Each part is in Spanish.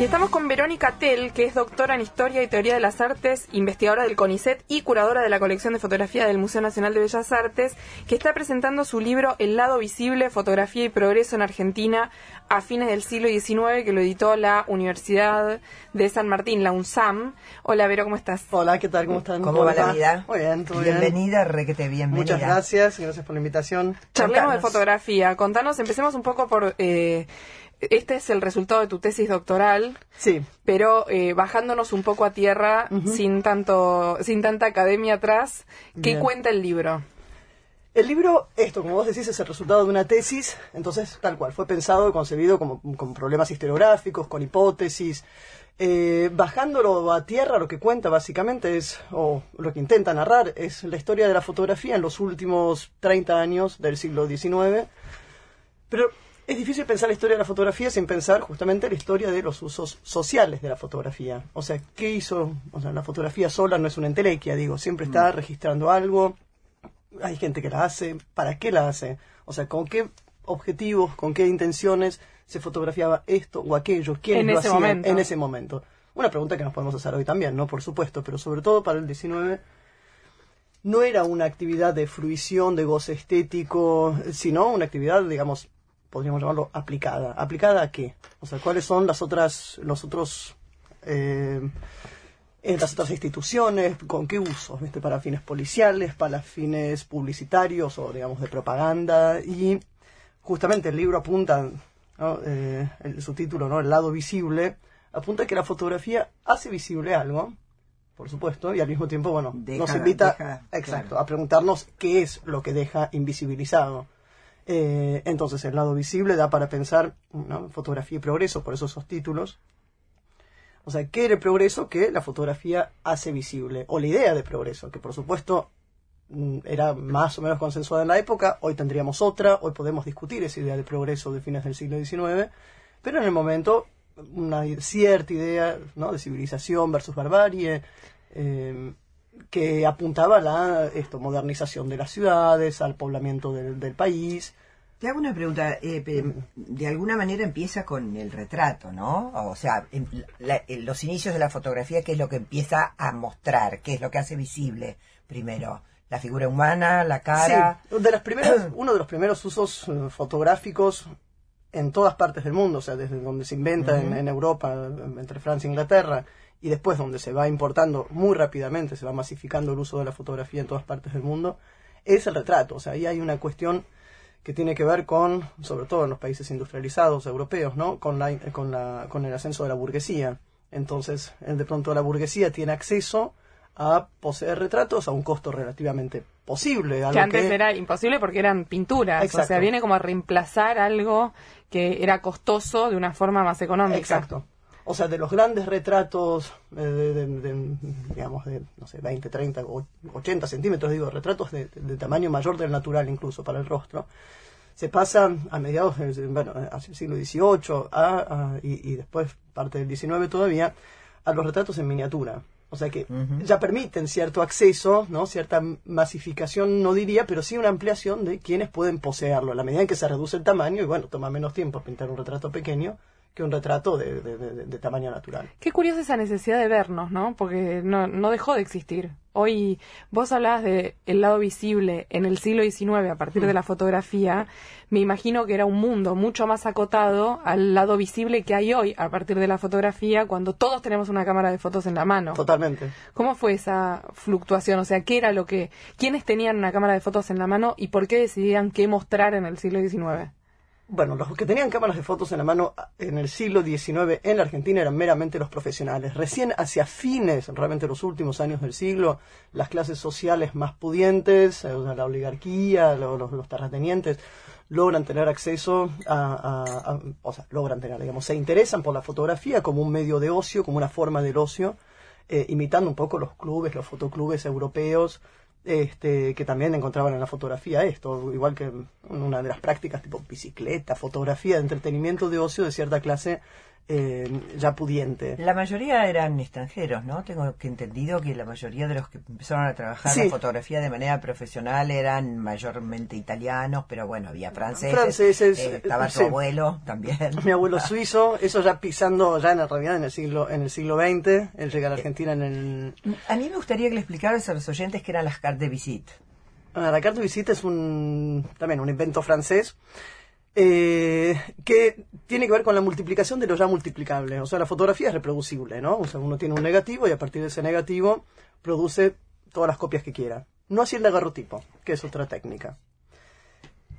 Y estamos con Verónica Tell, que es doctora en Historia y Teoría de las Artes, investigadora del CONICET y curadora de la colección de fotografía del Museo Nacional de Bellas Artes, que está presentando su libro El lado visible, fotografía y progreso en Argentina a fines del siglo XIX, que lo editó la Universidad de San Martín, la UNSAM. Hola, Vero, ¿cómo estás? Hola, ¿qué tal? ¿Cómo están? ¿Cómo va la vida? Muy bien, todo bien. Bienvenida, requete bienvenida. Muchas gracias, gracias por la invitación. Charlemos de fotografía. Contanos, empecemos un poco por... eh, este es el resultado de tu tesis doctoral, Sí, pero eh, bajándonos un poco a tierra, sin tanto, sin tanta academia atrás, ¿qué Bien. cuenta el libro? el libro, esto, como vos decís, es el resultado de una tesis, entonces, tal cual, fue pensado y concebido como, con problemas historiográficos, con hipótesis. Eh, bajándolo a tierra, lo que cuenta básicamente es, o lo que intenta narrar, es la historia de la fotografía en los últimos 30 años del siglo XIX. Pero es difícil pensar la historia de la fotografía sin pensar justamente la historia de los usos sociales de la fotografía. O sea, ¿qué hizo? O sea, la fotografía sola no es una entelequia, digo, siempre está registrando algo. Hay gente que la hace, ¿para qué la hace? O sea, ¿con qué objetivos, con qué intenciones se fotografiaba esto o aquello? ¿Quiénes En lo momento. en ese momento? Una pregunta que nos podemos hacer hoy también, ¿no? Por supuesto, pero sobre todo para el 19 no era una actividad de fruición, de goce estético, sino una actividad, digamos, podríamos llamarlo aplicada. ¿Aplicada a qué? O sea, ¿cuáles son las otras, los otros, eh, las otras instituciones? ¿Con qué usos? ¿Viste? Para fines policiales, para fines publicitarios o, digamos, de propaganda. Y justamente el libro apunta, ¿no? Eh, el subtítulo, ¿no? El lado visible, apunta que la fotografía hace visible algo, por supuesto, y al mismo tiempo, bueno, Deja- nos invita deja- exacto, claro. a preguntarnos qué es lo que deja invisibilizado. Eh, entonces, el lado visible da para pensar fotografía y progreso, por eso esos títulos. O sea, ¿qué era el progreso que la fotografía hace visible? O la idea de progreso, que por supuesto mm, era más o menos consensuada en la época, hoy tendríamos otra, hoy podemos discutir esa idea de progreso de fines del siglo XIX, pero en el momento una cierta idea ¿no? de civilización versus barbarie, eh, que apuntaba a la esto, modernización de las ciudades, al poblamiento del, del país. Te hago una pregunta. eh, de alguna manera empieza con el retrato, ¿no? O sea, la- en los inicios de la fotografía, ¿qué es lo que empieza a mostrar? ¿Qué es lo que hace visible primero? La figura humana, la cara. Sí, de las primeras, uno de los primeros usos eh, fotográficos en todas partes del mundo, o sea, desde donde se inventa en, en Europa, entre Francia e Inglaterra, y después donde se va importando muy rápidamente, se va masificando el uso de la fotografía en todas partes del mundo, es el retrato. O sea, ahí hay una cuestión que tiene que ver con, sobre todo en los países industrializados europeos, ¿no? Con, la, con, la, con el ascenso de la burguesía. Entonces, de pronto la burguesía tiene acceso a poseer retratos a un costo relativamente posible. algo Que antes que- era imposible porque eran pinturas. O Exacto. sea, viene como a reemplazar algo que era costoso de una forma más económica. Exacto. O sea, de los grandes retratos eh, de, de- de, digamos, de, no sé, 20, 30, o 80 centímetros, digo, retratos de, de tamaño mayor del natural incluso para el rostro, se pasan a mediados del bueno, hacia el siglo XVIII a, a- y, y después parte del XIX todavía a los retratos en miniatura. O sea que ya permiten cierto acceso, ¿no? cierta masificación, no diría, pero sí una ampliación de quienes pueden poseerlo. A la medida en que se reduce el tamaño, y bueno, toma menos tiempo pintar un retrato pequeño que un retrato de, de- de- de tamaño natural. Qué curiosa esa necesidad de vernos, ¿no? Porque no, no dejó de existir. Hoy vos hablabas de el lado visible en el siglo XIX a partir de la fotografía. Me imagino que era un mundo mucho más acotado al lado visible que hay hoy a partir de la fotografía cuando todos tenemos una cámara de fotos en la mano. Totalmente. ¿Cómo fue esa fluctuación? O sea, ¿qué era lo que, quiénes tenían una cámara de fotos en la mano y por qué decidían qué mostrar en el siglo XIX? Bueno, los que tenían cámaras de fotos en la mano en el siglo XIX en la Argentina eran meramente los profesionales. Recién hacia fines, realmente los últimos años del siglo, las clases sociales más pudientes, eh, la oligarquía, lo- los, terratenientes, logran tener acceso a- o sea, logran tener, digamos, se interesan por la fotografía como un medio de ocio, como una forma del ocio, eh, imitando un poco los clubes, los fotoclubes europeos, este, que también encontraban en la fotografía esto, igual que una de las prácticas tipo bicicleta, fotografía entretenimiento de ocio de cierta clase eh, ya pudiente. La mayoría eran extranjeros, ¿no? Tengo que entendido que la mayoría de los que empezaron a trabajar Sí. la fotografía de manera profesional eran mayormente italianos, pero bueno, había franceses. Franceses, eh, estaba sí. abuelo también. Mi abuelo suizo, eso ya pisando ya en la realidad en el siglo en el siglo XX, él llega a la Argentina en el A mí me gustaría que le explicaras a los oyentes qué eran las cartes de visite. Ah, la carte de visita es un también un invento francés eh, que tiene que ver con la multiplicación de lo ya multiplicable. O sea, la fotografía es reproducible, ¿no? O sea, uno tiene un negativo y a partir de ese negativo produce todas las copias que quiera. No así el daguerrotipo, que es otra técnica.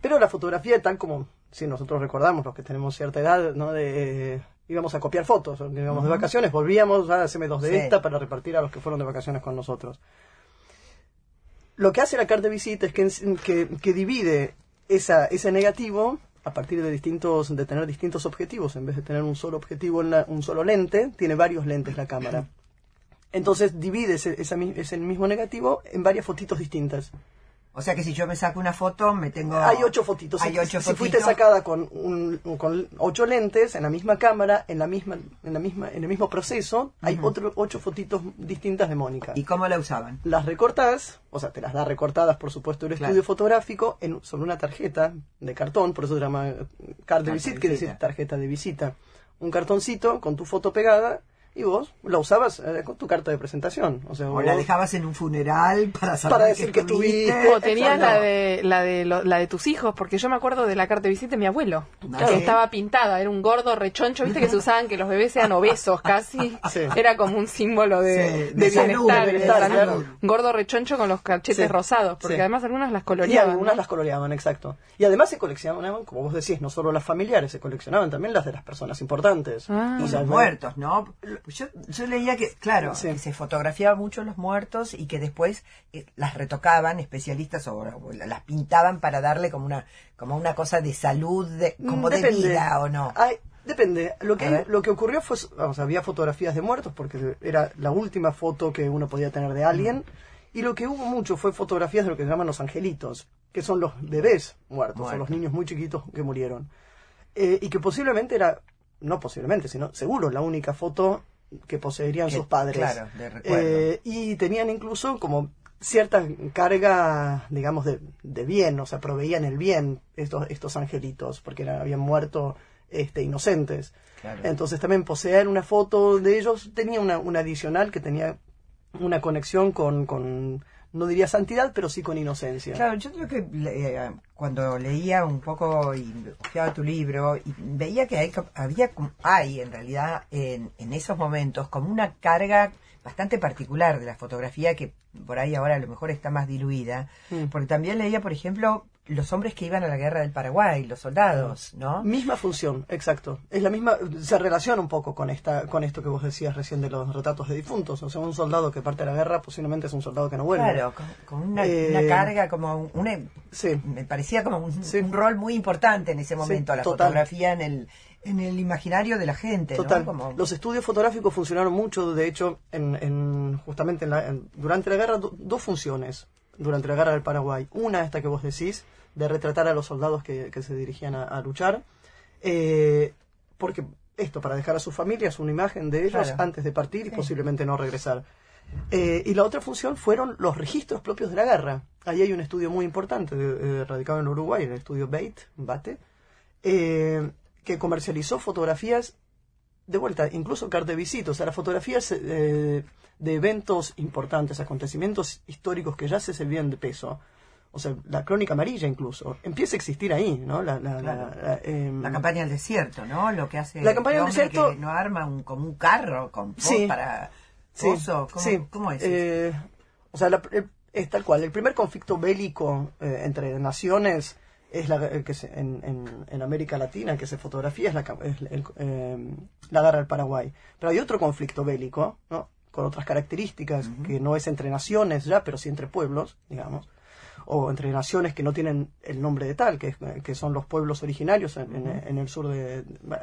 Pero la fotografía, tal como si nosotros recordamos, los que tenemos cierta edad, ¿no? De, eh, íbamos a copiar fotos, íbamos de vacaciones, volvíamos a hacerme dos de Sí. esta para repartir a los que fueron de vacaciones con nosotros. Lo que hace la carta de visita es que, que, que divide esa, ese negativo a partir de distintos de tener distintos objetivos. En vez de tener un solo objetivo en la- un solo lente tiene varios lentes la cámara. Entonces divide ese, mi- ese mismo negativo en varias fotitos distintas O sea que si yo me saco una foto, me tengo... hay ocho fotitos Hay si, ocho si fuiste sacada con un, con ocho lentes en la misma cámara en la misma en la misma en el mismo proceso hay otro, ocho fotitos distintas de Mónica ¿Y cómo la usaban? las recortás, o sea, te las da recortadas, por supuesto, el Claro. estudio fotográfico en, sobre una tarjeta de cartón, por eso se llama card de visita, quiere decir tarjeta de visita. Un cartoncito con tu foto pegada y vos la usabas eh, con tu carta de presentación. O sea, O vos- la dejabas en un funeral para saber Para decir que estuviste. estuviste. O tenías Exacto. la de, la, de lo- la de tus hijos, porque yo me acuerdo de la carta de visita de mi abuelo, Ah, que estaba pintada, era un gordo rechoncho, viste que se usaban que los bebés sean obesos casi, Sí. era como un símbolo de, Sí, de de salud, bienestar, de salud. claro. gordo rechoncho con los cachetes Sí. rosados, porque Sí. además algunas las Y coloreaban. algunas ¿no? las coloreaban, exacto. Y además se coleccionaban, como vos decís, no solo las familiares, se coleccionaban también las de las personas importantes. Ah. Y O sea, los muertos, ¿no? Pues yo, yo leía que, claro, Sí. que se fotografiaba mucho los muertos y que después eh, las retocaban especialistas o, o las pintaban para darle como una como una cosa de salud, de, como de vida o no. Ay, depende. Lo que, lo que ocurrió fue, vamos, había fotografías de muertos porque era la última foto que uno podía tener de alguien. Y lo que hubo mucho fue fotografías de lo que se llaman los angelitos, que son los bebés muertos, Muertos. o los niños muy chiquitos que murieron. Eh, y que posiblemente era, no posiblemente, sino seguro la única foto que poseerían Que- sus padres. claro, de recuerdo. Eh, y tenían incluso como cierta carga, digamos, de, de bien, o sea, proveían el bien estos, estos angelitos, porque era- habían muerto este, inocentes. Claro. Entonces también poseer una foto de ellos tenía una, una adicional que tenía una conexión con, con, no diría santidad, pero sí con inocencia. Claro, yo creo que eh, cuando leía un poco y hojeaba tu libro, y veía que hay, había, hay en realidad en, en esos momentos como una carga bastante particular de la fotografía que por ahí ahora a lo mejor está más diluida, Mm. porque también leía, por ejemplo, los hombres que iban a la guerra del Paraguay, los soldados, ¿no? Misma función, exacto. Es la misma, se relaciona un poco con esta, con esto que vos decías recién de los retratos de difuntos. O sea, un soldado que parte a la guerra posiblemente es un soldado que no vuelve. Claro, con, con una, Eh, una carga como una Sí. me parecía como un, Sí. un rol muy importante en ese momento, la total. fotografía en el, en el imaginario de la gente, ¿no? Total. Como- Los estudios fotográficos funcionaron mucho, de hecho, en, en- justamente en la- en- durante la guerra, do- dos funciones durante la guerra del Paraguay. Una, esta que vos decís, de retratar a los soldados que, que se dirigían a, a luchar, eh, porque esto, para dejar a sus familias una imagen de ellos Claro. antes de partir y Sí. posiblemente no regresar. Eh, y la otra función fueron los registros propios de la guerra. Ahí hay un estudio muy importante, eh, radicado en Uruguay, el estudio Bate, Bate eh, que comercializó fotografías de vuelta, incluso carta de visita, o sea, las fotografías eh, de eventos importantes, acontecimientos históricos que ya se servían de peso. O sea, la crónica amarilla incluso. Empieza a existir ahí, ¿no? La, la, la- Claro. la, campaña del desierto, ¿no? Lo que hace La campaña el del desierto- que no arma un, como un carro con Sí. para Sí. ¿Cómo, sí. cómo es? Eh, o sea, es tal cual. El primer conflicto bélico eh, entre naciones es la, el que se- en, en- en América Latina que se fotografía es la, es el- eh, la guerra del Paraguay. Pero hay otro conflicto bélico, ¿no? con otras características, que no es entre naciones ya, pero sí entre pueblos, digamos, o entre naciones que no tienen el nombre de tal, que, es- que son los pueblos originarios en, en- en el sur de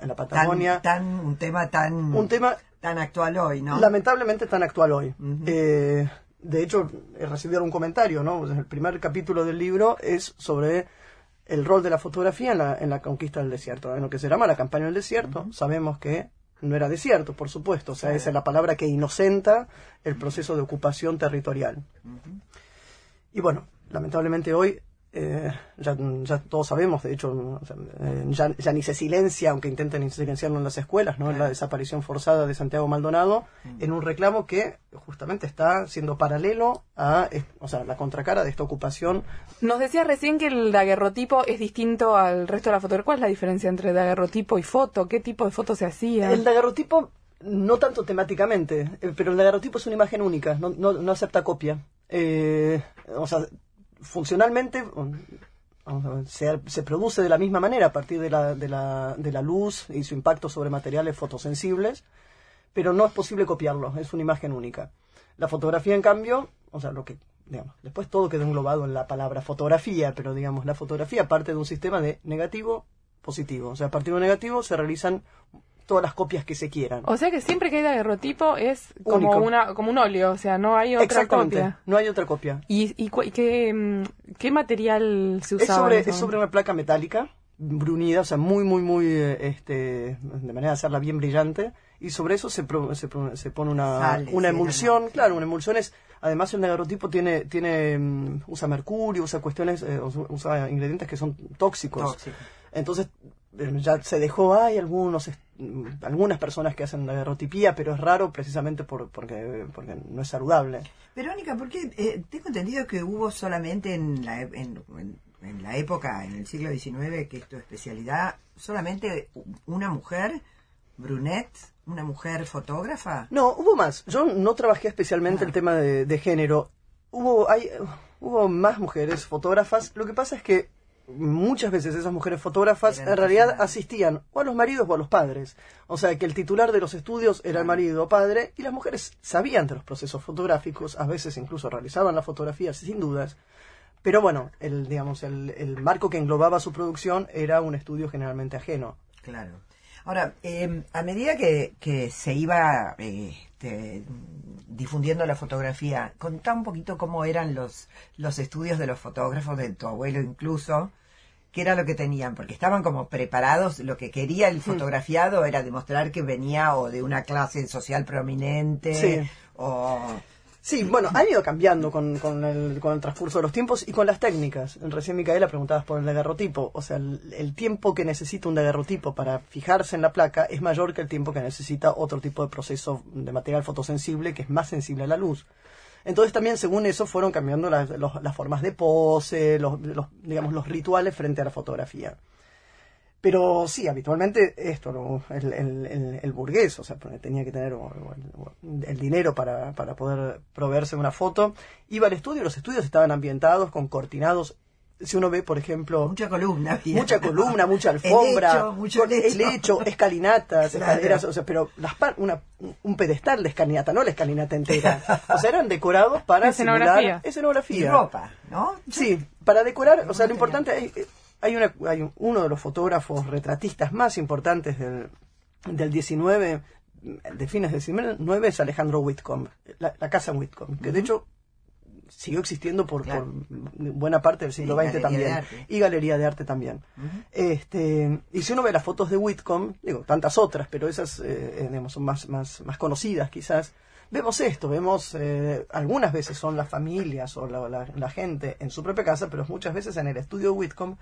en la Patagonia. tan, tan- un tema tan, un tema tan actual hoy, ¿no? lamentablemente tan actual hoy. Eh, de hecho, he recibido un comentario, ¿no? El primer capítulo del libro es sobre el rol de la fotografía en la, en la conquista del desierto, en lo que se llama la campaña del desierto. Sabemos que no era desierto, por supuesto. O sea, esa es la palabra que inocenta el proceso de ocupación territorial. Y bueno, lamentablemente hoy eh, ya, ya, todos sabemos, de hecho, eh, ya, ya, ni se silencia, aunque intenten silenciarlo en las escuelas, ¿no? La desaparición forzada de Santiago Maldonado, en un reclamo que justamente está siendo paralelo a o sea, la contracara de esta ocupación. Nos decía recién que el daguerrotipo es distinto al resto de la fotografía. ¿Cuál es la diferencia entre daguerrotipo y foto? ¿Qué tipo de foto se hacía? El daguerrotipo, no tanto temáticamente, eh, pero el daguerrotipo es una imagen única, no, no, no acepta copia. o sea, funcionalmente se, se, produce de la misma manera a partir de la, de, la, de la luz y su impacto sobre materiales fotosensibles, pero no es posible copiarlo, es una imagen única. La fotografía, en cambio, o sea, lo que, digamos, después todo queda englobado en la palabra fotografía, pero digamos, la fotografía parte de un sistema de negativo, positivo. O sea, a partir de un negativo se realizan todas las copias que se quieran. O sea que siempre que hay daguerrotipo es como una como un óleo, o sea, no hay otra copia. No hay otra copia. ¿Y, y, qué, mm, qué, material se usaba? Es sobre, es sobre una placa metálica brunida, o sea, muy, muy, muy, eh, este, de manera de hacerla bien brillante, y sobre eso se, se, se pone una, una emulsión, claro, una emulsión es, además el daguerrotipo tiene, tiene, mm, usa mercurio, usa cuestiones, eh, usa ingredientes que son tóxicos. Entonces, eh, ya se dejó, hay algunos algunas personas que hacen daguerrotipía, pero es raro precisamente por, porque, porque no es saludable. Verónica, porque eh, tengo entendido que hubo solamente en la, en, en, la época, en el siglo XIX, que es tu especialidad, solamente una mujer, brunette, una mujer fotógrafa. No, hubo más. Yo no trabajé especialmente el tema de, de género. Hubo, hay, hubo más mujeres fotógrafas. Lo que pasa es que muchas veces esas mujeres fotógrafas en realidad asistían o a los maridos o a los padres. O sea que el titular de los estudios era el marido o padre y las mujeres sabían de los procesos fotográficos, a veces incluso realizaban las fotografías sin dudas. Pero bueno, el, digamos, el, el marco que englobaba su producción era un estudio generalmente ajeno. Claro. Ahora, em, a medida que, que se iba este, difundiendo la fotografía, contá un poquito cómo eran los, los estudios de los fotógrafos, de tu abuelo incluso, qué era lo que tenían, porque estaban como preparados, lo que quería el fotografiado era demostrar que venía o de una clase social prominente, o Sí, bueno, ha ido cambiando con, con, el, con el transcurso de los tiempos y con las técnicas. Recién Micaela preguntabas por el daguerrotipo. O sea, el, tiempo que necesita un daguerrotipo para fijarse en la placa es mayor que el tiempo que necesita otro tipo de proceso de material fotosensible que es más sensible a la luz. Entonces también según eso fueron cambiando las, las formas de pose, los, los, digamos, los rituales frente a la fotografía. Pero sí, habitualmente esto, el, el, el, burgués, o sea, tenía que tener el dinero para, para poder proveerse una foto, iba al estudio, los estudios estaban ambientados con cortinados si uno ve, por ejemplo... Mucha columna. Mucha columna, mucha alfombra. el hecho, escalinatas, escaleras, o sea, pero las una, un pedestal de escalinata, no la escalinata entera. O sea, eran decorados para escenografía. escenografía. Y ropa, ¿no? Sí, para decorar, o sea, lo importante es hay, una, hay uno de los fotógrafos retratistas más importantes del, del 19, de fines del 19, es Alejandro Whitcomb, la, casa Whitcomb, que de hecho siguió existiendo por, buena parte del siglo XX también. Y galería de arte también. este, y si uno ve las fotos de Whitcomb, digo, tantas otras, pero esas eh, digamos, son más, más, más conocidas quizás, vemos esto, vemos eh, algunas veces son las familias o la, la, gente en su propia casa, pero muchas veces en el estudio Whitcomb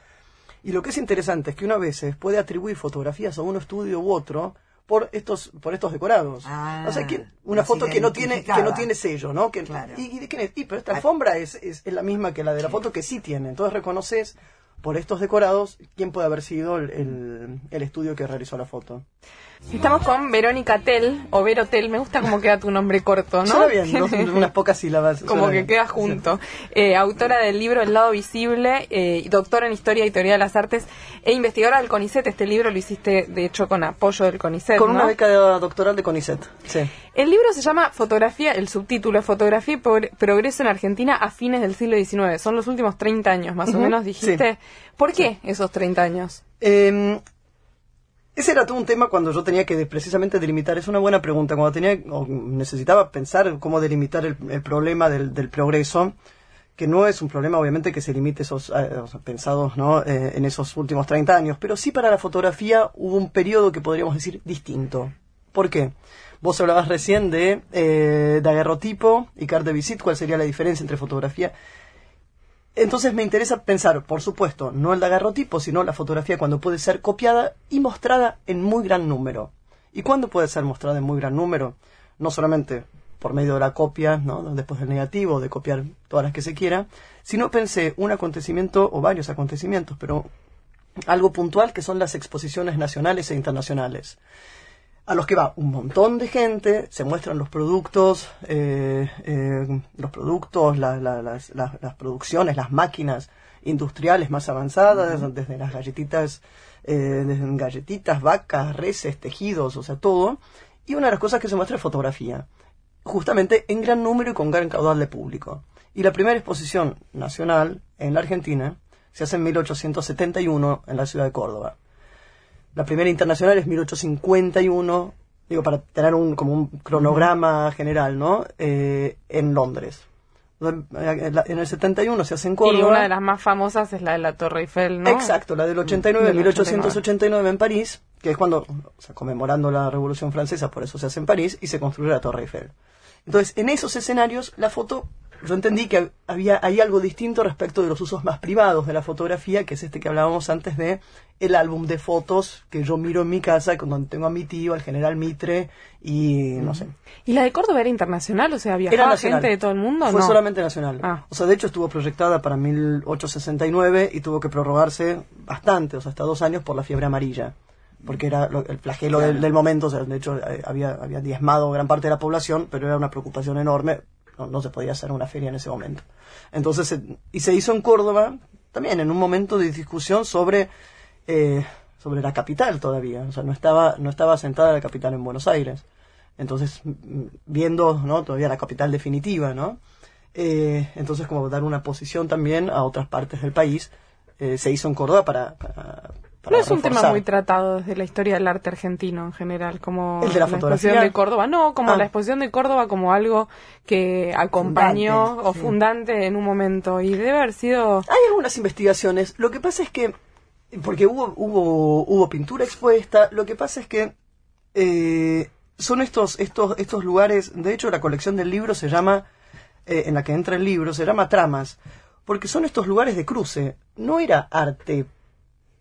y lo que es interesante es que uno a veces puede atribuir fotografías a un estudio u otro por estos por estos decorados. o sea, que una foto que no tiene que no tiene sello, ¿no? Que, y, de quién es? Y, pero esta alfombra es, es, es, la misma que la de la foto que sí tiene. Entonces reconoces por estos decorados quién puede haber sido el, el, estudio que realizó la foto. Estamos con Verónica Tel, o Vero Tel, me gusta como queda tu nombre corto, ¿no? Suena bien, unas pocas sílabas. como que queda junto. Eh, autora del libro El lado visible, eh, doctora en Historia y Teoría de las Artes e investigadora del CONICET. Este libro lo hiciste, de hecho, con apoyo del CONICET, Con una beca doctoral de CONICET, sí. El libro se llama Fotografía, el subtítulo es Fotografía y Progreso en Argentina a fines del siglo XIX. Son los últimos 30 años, más o menos, dijiste. ¿Por qué esos 30 años? Eh, ese era todo un tema cuando yo tenía que precisamente delimitar. Es una buena pregunta. Cuando tenía o necesitaba pensar cómo delimitar el, problema del, progreso, que no es un problema obviamente que se limite esos, pensados ¿no? Eh, en esos últimos 30 años, pero sí para la fotografía hubo un periodo que podríamos decir distinto. ¿Por qué? Vos hablabas recién de eh, daguerrotipo y carte de visite, ¿cuál sería la diferencia entre fotografía? Entonces me interesa pensar, por supuesto, no el daguerrotipo, sino la fotografía cuando puede ser copiada y mostrada en muy gran número. ¿Y cuándo puede ser mostrada en muy gran número? No solamente por medio de la copia, ¿no? después del negativo, de copiar todas las que se quiera, sino pensé un acontecimiento o varios acontecimientos, pero algo puntual que son las exposiciones nacionales e internacionales a los que va un montón de gente, se muestran los productos, eh, eh, los productos, las, las, producciones, las máquinas industriales más avanzadas, desde las galletitas, eh, desde galletitas, vacas, reses, tejidos, o sea, todo. Y una de las cosas que se muestra es fotografía, justamente en gran número y con gran caudal de público. Y la primera exposición nacional en la Argentina se hace en 1871 en la ciudad de Córdoba. La primera internacional es 1851, digo, para tener un, como un cronograma general, ¿no? Eh, en Londres. En el 71 se hace en Córdoba. Y una de las más famosas es la de la Torre Eiffel, ¿no? Exacto, la del 89, 1889 en París, que es cuando, o sea, conmemorando la Revolución Francesa, por eso se hace en París, y se construye la Torre Eiffel. Entonces, en esos escenarios, la foto yo entendí que había hay algo distinto respecto de los usos más privados de la fotografía, que es este que hablábamos antes de el álbum de fotos que yo miro en mi casa, donde tengo a mi tío, al general Mitre y no sé. ¿Y la de Córdoba era internacional? O sea, viajaba gente de todo el mundo? Fue solamente nacional. Ah. O sea, de hecho estuvo proyectada para 1869 y tuvo que prorrogarse bastante, o sea, hasta dos años por la fiebre amarilla porque era el flagelo del, momento, o sea, de hecho eh, había, había diezmado gran parte de la población, pero era una preocupación enorme no, se podía hacer una feria en ese momento. Entonces, y se hizo en Córdoba, también en un momento de discusión sobre, eh, sobre la capital todavía. O sea, no estaba, no estaba sentada la capital en Buenos Aires. Entonces, viendo ¿no? todavía la capital definitiva, ¿no? Eh, entonces, como dar una posición también a otras partes del país, eh, se hizo en Córdoba para, no es un tema muy tratado desde la historia del arte argentino en general, como la, exposición de Córdoba. No, como ah. la exposición de Córdoba como algo que acompañó o fundante en un momento y debe haber sido... Hay algunas investigaciones. Lo que pasa es que, porque hubo, hubo, hubo pintura expuesta, lo que pasa es que eh, son estos, estos, estos lugares, de hecho la colección del libro se llama, eh, en la que entra el libro, se llama Tramas, porque son estos lugares de cruce. No era arte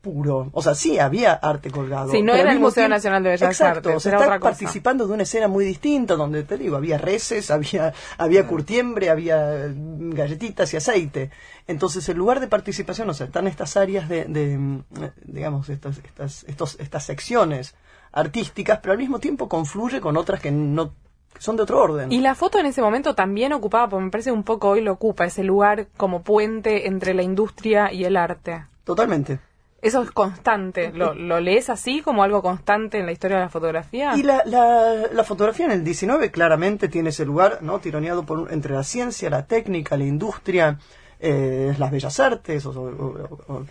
puro. O sea, sí había arte colgado. Sí, no era el Museo Nacional de Bellas exacto, Artes. Exacto, está participando de una escena muy distinta donde, te digo, había reses, había, había curtiembre, había galletitas y aceite. Entonces, el lugar de participación, o sea, están estas áreas de, de digamos, estas, estas, estos, estas secciones artísticas, pero al mismo tiempo confluye con otras que no son de otro orden. Y la foto en ese momento también ocupaba, porque me parece un poco hoy lo ocupa, ese lugar como puente entre la industria y el arte. Totalmente. Eso es constante. ¿Lo, ¿Lo, lees así como algo constante en la historia de la fotografía? Y la, la, fotografía en el 19 claramente tiene ese lugar, ¿no? Tironeado por, entre la ciencia, la técnica, la industria, eh, las bellas artes. O,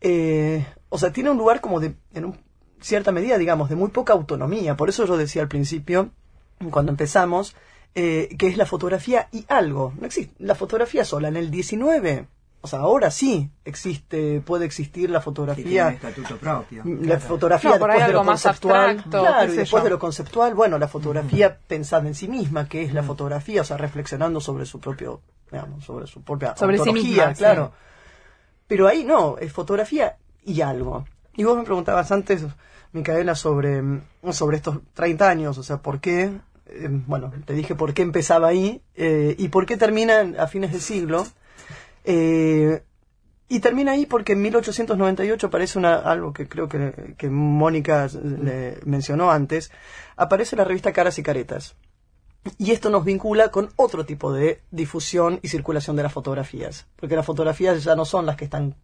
eh, o, sea, tiene un lugar como de, en cierta medida, digamos, de muy poca autonomía. Por eso yo decía al principio, cuando empezamos, eh, que es la fotografía y algo. No existe la fotografía sola. En el 19 o sea, ahora sí existe, puede existir la fotografía. estatuto propio. La fotografía después de lo conceptual. claro, y después de lo conceptual, bueno, la fotografía pensada en sí misma, que es la fotografía, o sea, reflexionando sobre su propio, digamos, sobre su propia sobre sí misma, claro. Pero ahí no, es fotografía y algo. Y vos me preguntabas antes, Micaela, sobre, sobre estos 30 años, o sea, ¿por qué? Eh, bueno, te dije por qué empezaba ahí eh, y por qué terminan a fines de siglo eh, y termina ahí porque en 1898 aparece una, algo que creo que, que Mónica le mencionó antes, aparece la revista Caras y Caretas. Y esto nos vincula con otro tipo de difusión y circulación de las fotografías, porque las fotografías ya no son las que están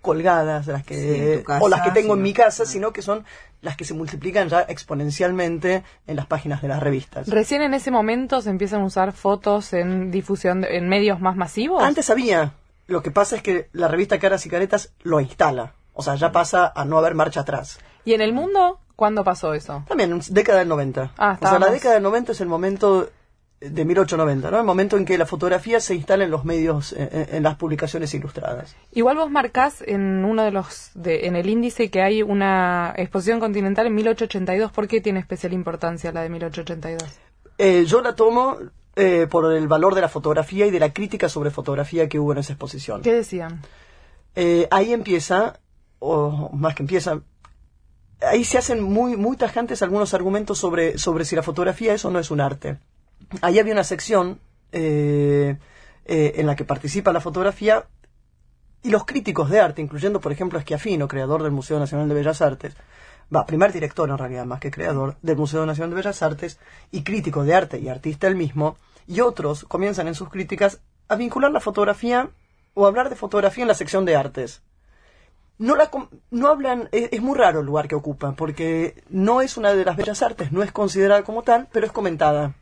colgadas, las que o las que tengo en mi casa, sino que son las que se multiplican ya exponencialmente en las páginas de las revistas. Recién en ese momento se empiezan a usar fotos en difusión en medios más masivos. Antes había. Lo que pasa es que la revista Caras y Caretas lo instala. O sea, ya pasa a no haber marcha atrás. ¿Y en el mundo cuándo pasó eso? También, década del 90. Ah, o sea, la década del 90 es el momento de 1890, ¿no? El momento en que la fotografía se instala en los medios, en, en las publicaciones ilustradas. Igual vos marcás en uno de los, de, en el índice que hay una exposición continental en 1882. ¿Por qué tiene especial importancia la de 1882? Eh, yo la tomo eh, por el valor de la fotografía y de la crítica sobre fotografía que hubo en esa exposición. ¿Qué decían? Eh, ahí empieza, o más que empieza, ahí se hacen muy, muy tajantes algunos argumentos sobre, sobre si la fotografía es o no es un arte. Ahí había una sección eh, eh, en la que participa la fotografía y los críticos de arte, incluyendo por ejemplo a creador del Museo Nacional de Bellas Artes, va, primer director en realidad más que creador del Museo Nacional de Bellas Artes y crítico de arte y artista él mismo, y otros comienzan en sus críticas a vincular la fotografía o a hablar de fotografía en la sección de artes. No, la, no hablan, es, es muy raro el lugar que ocupan, porque no es una de las bellas artes, no es considerada como tal, pero es comentada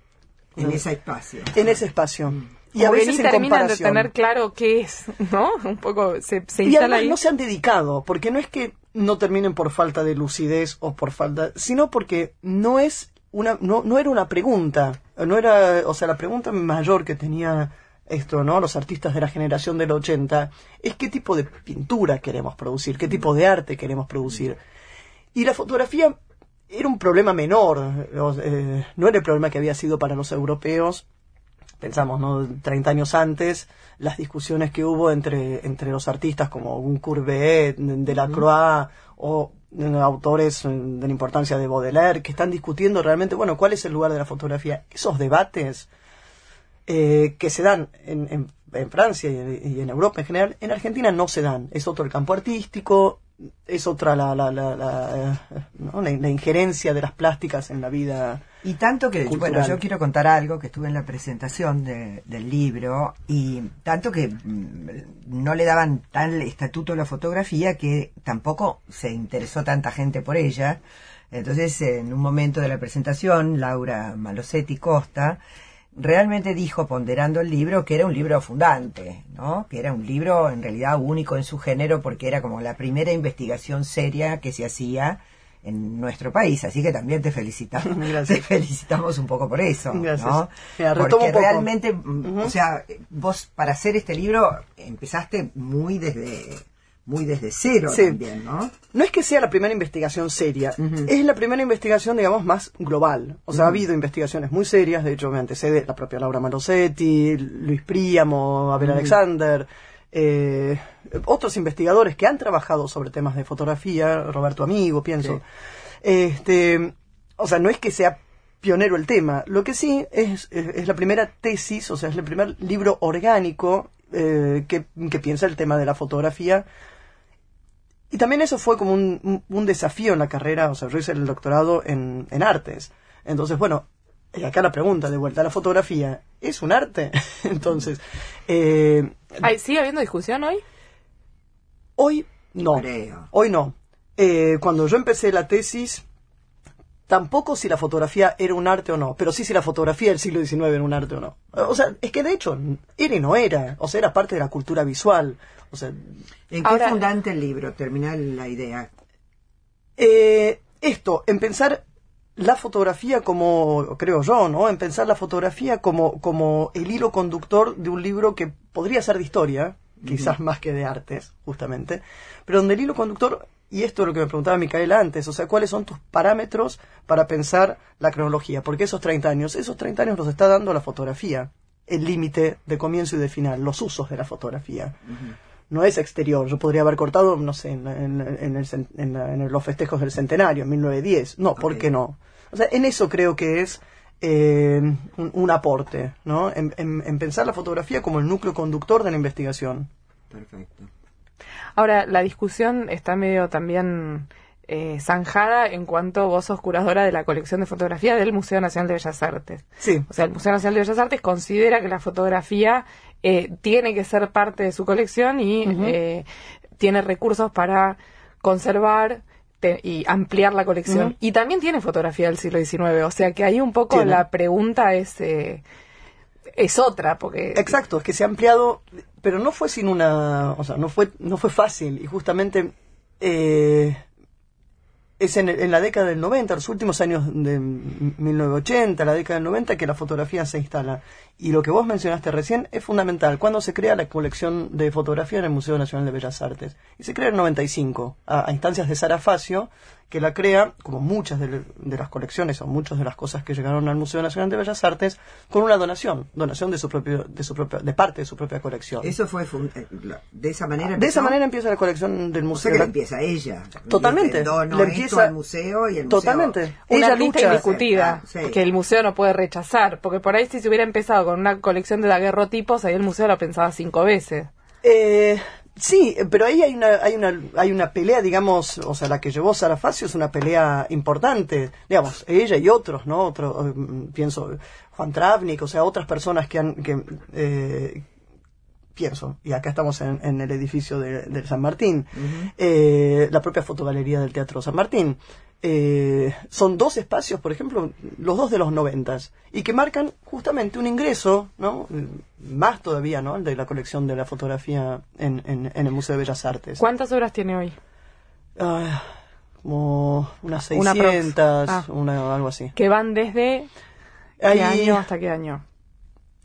En ese espacio. en ese espacio. Y Como a veces en terminan de tener claro qué es, ¿no? Un poco se, se Y instala ahí. no se han dedicado, porque no es que no terminen por falta de lucidez o por falta, sino porque no es una, no, no era una pregunta, no era, o sea, la pregunta mayor que tenía esto, ¿no? Los artistas de la generación del 80 es qué tipo de pintura queremos producir, qué tipo de arte queremos producir. Y la fotografía era un problema menor, eh, no era el problema que había sido para los europeos, pensamos, ¿no? 30 años antes, las discusiones que hubo entre, entre los artistas como un Courbet, Delacroix o eh, autores eh, de la importancia de Baudelaire, que están discutiendo realmente, bueno, cuál es el lugar de la fotografía. Esos debates eh, que se dan en, en, en Francia y, y en Europa en general, en Argentina no se dan. Es otro el campo artístico, es otra la, la, la, la, eh, ¿no? la- la injerencia de las plásticas en la vida. Y tanto que, Cultural. bueno, yo quiero contar algo que estuve en la presentación de- del libro y tanto que mm, no le daban tal estatuto a la fotografía que tampoco se interesó tanta gente por ella. Entonces, en un momento de la presentación, Laura Malosetti Costa realmente dijo, ponderando el libro, que era un libro fundante, ¿no? Que era un libro en realidad único en su género porque era como la primera investigación seria que se hacía en nuestro país, así que también te felicitamos, Gracias. te felicitamos un poco por eso, Gracias. ¿no? Mira, Porque realmente, mm, o sea, vos para hacer este libro empezaste muy desde muy desde cero Sí. también, ¿no? No es que sea la primera investigación seria, es la primera investigación, digamos, más global. O sea, ha habido investigaciones muy serias, de hecho me antecede la propia Laura Malosetti, Luis Príamo, Abel Alexander, eh, otros investigadores que han trabajado sobre temas de fotografía, Roberto Amigo, pienso. Este, o sea, no es que sea pionero el tema, lo que sí es, es, es la primera tesis, o sea, es el primer libro orgánico eh, que, que piensa el tema de la fotografía y también eso fue como un, un- desafío en la carrera, o sea, yo hice el doctorado en, en artes. Entonces, bueno, y acá la pregunta de vuelta, ¿la fotografía es un arte? Entonces, eh, ¿Sigue habiendo discusión hoy? hoy no, Creo. hoy no. Eh, cuando yo empecé la tesis, tampoco si la fotografía era un arte o no, pero sí si la fotografía del siglo XIX era un arte o no. O sea, es que de hecho, era y no era, o sea, era parte de la cultura visual. O sea, ¿En qué Ahora- fundante el libro? Termina la idea. Eh, esto, en pensar la fotografía como, creo yo, ¿no? En pensar la fotografía como, como el hilo conductor de un libro que podría ser de historia, quizás más que de artes, justamente, pero donde el hilo conductor, y esto es lo que me preguntaba Micaela antes, o sea, ¿cuáles son tus parámetros para pensar la cronología? Porque esos 30 años, esos 30 años los está dando la fotografía, el límite de comienzo y de final, los usos de la fotografía no es exterior. Yo podría haber cortado, no sé, en, en- en el en la- en los festejos del centenario, en 1910. No, ¿por Ok. qué no? O sea, en eso creo que es eh, un, un aporte, ¿no? En, en- en pensar la fotografía como el núcleo conductor de la investigación. Perfecto. Ahora, la discusión está medio también eh, zanjada en cuanto vos sos curadora de la colección de fotografía del Museo Nacional de Bellas Artes. Sí, O sea, el Museo Nacional de Bellas Artes considera que la fotografía eh, tiene que ser parte de su colección y eh, tiene recursos para conservar te- y ampliar la colección. Y también tiene fotografía del siglo XIX. O sea que ahí un poco Tiene. la pregunta es, eh, es otra, porque... exacto, es que se ha ampliado, pero no fue sin una, o sea, no fue, no fue fácil y justamente eh, es en, en la década del 90, los últimos años de 1980, la década del 90, que la fotografía se instala. Y lo que vos mencionaste recién es fundamental. Cuando se crea la colección de fotografía en el Museo Nacional de Bellas Artes? Y se crea en el 95, a, a instancias de Sara Facio, que la crea, como muchas de, de, las colecciones o muchas de las cosas que llegaron al Museo Nacional de Bellas Artes, con una donación, donación de su propio, de su propio, de parte de su propia colección. Eso fue eh, de esa manera. Empezó? De esa manera empieza la colección del museo. O sea que empieza ella. Totalmente. Dono le empieza al museo y el totalmente. museo. Una ella lucha indiscutida sí. que el museo no puede rechazar, porque por ahí si se hubiera empezado con una colección de daguerrotipos, ahí el museo lo pensaba cinco veces. Eh, Sí, pero ahí hay una, hay una, hay una pelea, digamos, o sea, la que llevó Sara Facio es una pelea importante, digamos, ella y otros, ¿no? Otro, pienso, Juan Travnik, o sea, otras personas que han, que, eh, pienso, y acá estamos en, en el edificio de, de San Martín, uh -huh. eh, la propia fotogalería del Teatro San Martín. Eh, son dos espacios, por ejemplo, los dos de los noventas, y que marcan justamente un ingreso, ¿no? Más todavía, ¿no? De la colección de la fotografía en, en, en el Museo de Bellas Artes. ¿Cuántas obras tiene hoy? Uh, como unas 600, una, ah. una, algo así. ¿Que van desde qué hay, año hasta qué año?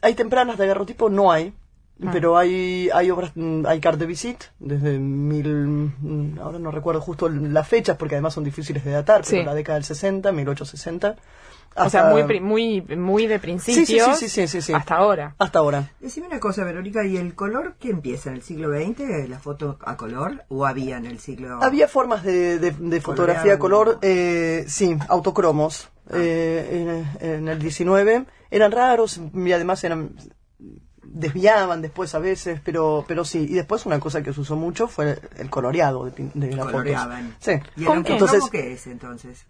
Hay tempranas de agarrotipo, no hay. Ah. Pero hay, hay obras, hay carte de visite desde mil, ahora no recuerdo justo las fechas porque además son difíciles de datar, pero sí. la década del 60, 1860. Hasta... O sea, muy, muy, muy de principios sí, sí, sí, hasta ahora. Hasta ahora. Decime una cosa, Verónica, ¿y el color qué empieza? ¿En el siglo XX, la foto a color? ¿O había en el siglo...? Había formas de, de, de fotografía a color, eh, sí, autocromos. Ah. Eh, en, en el 19 eran raros y además eran desviaban después a veces, pero pero sí. Y después una cosa que se usó mucho fue el coloreado de, de las fotos. Sí. ¿Y el entonces, qué es entonces?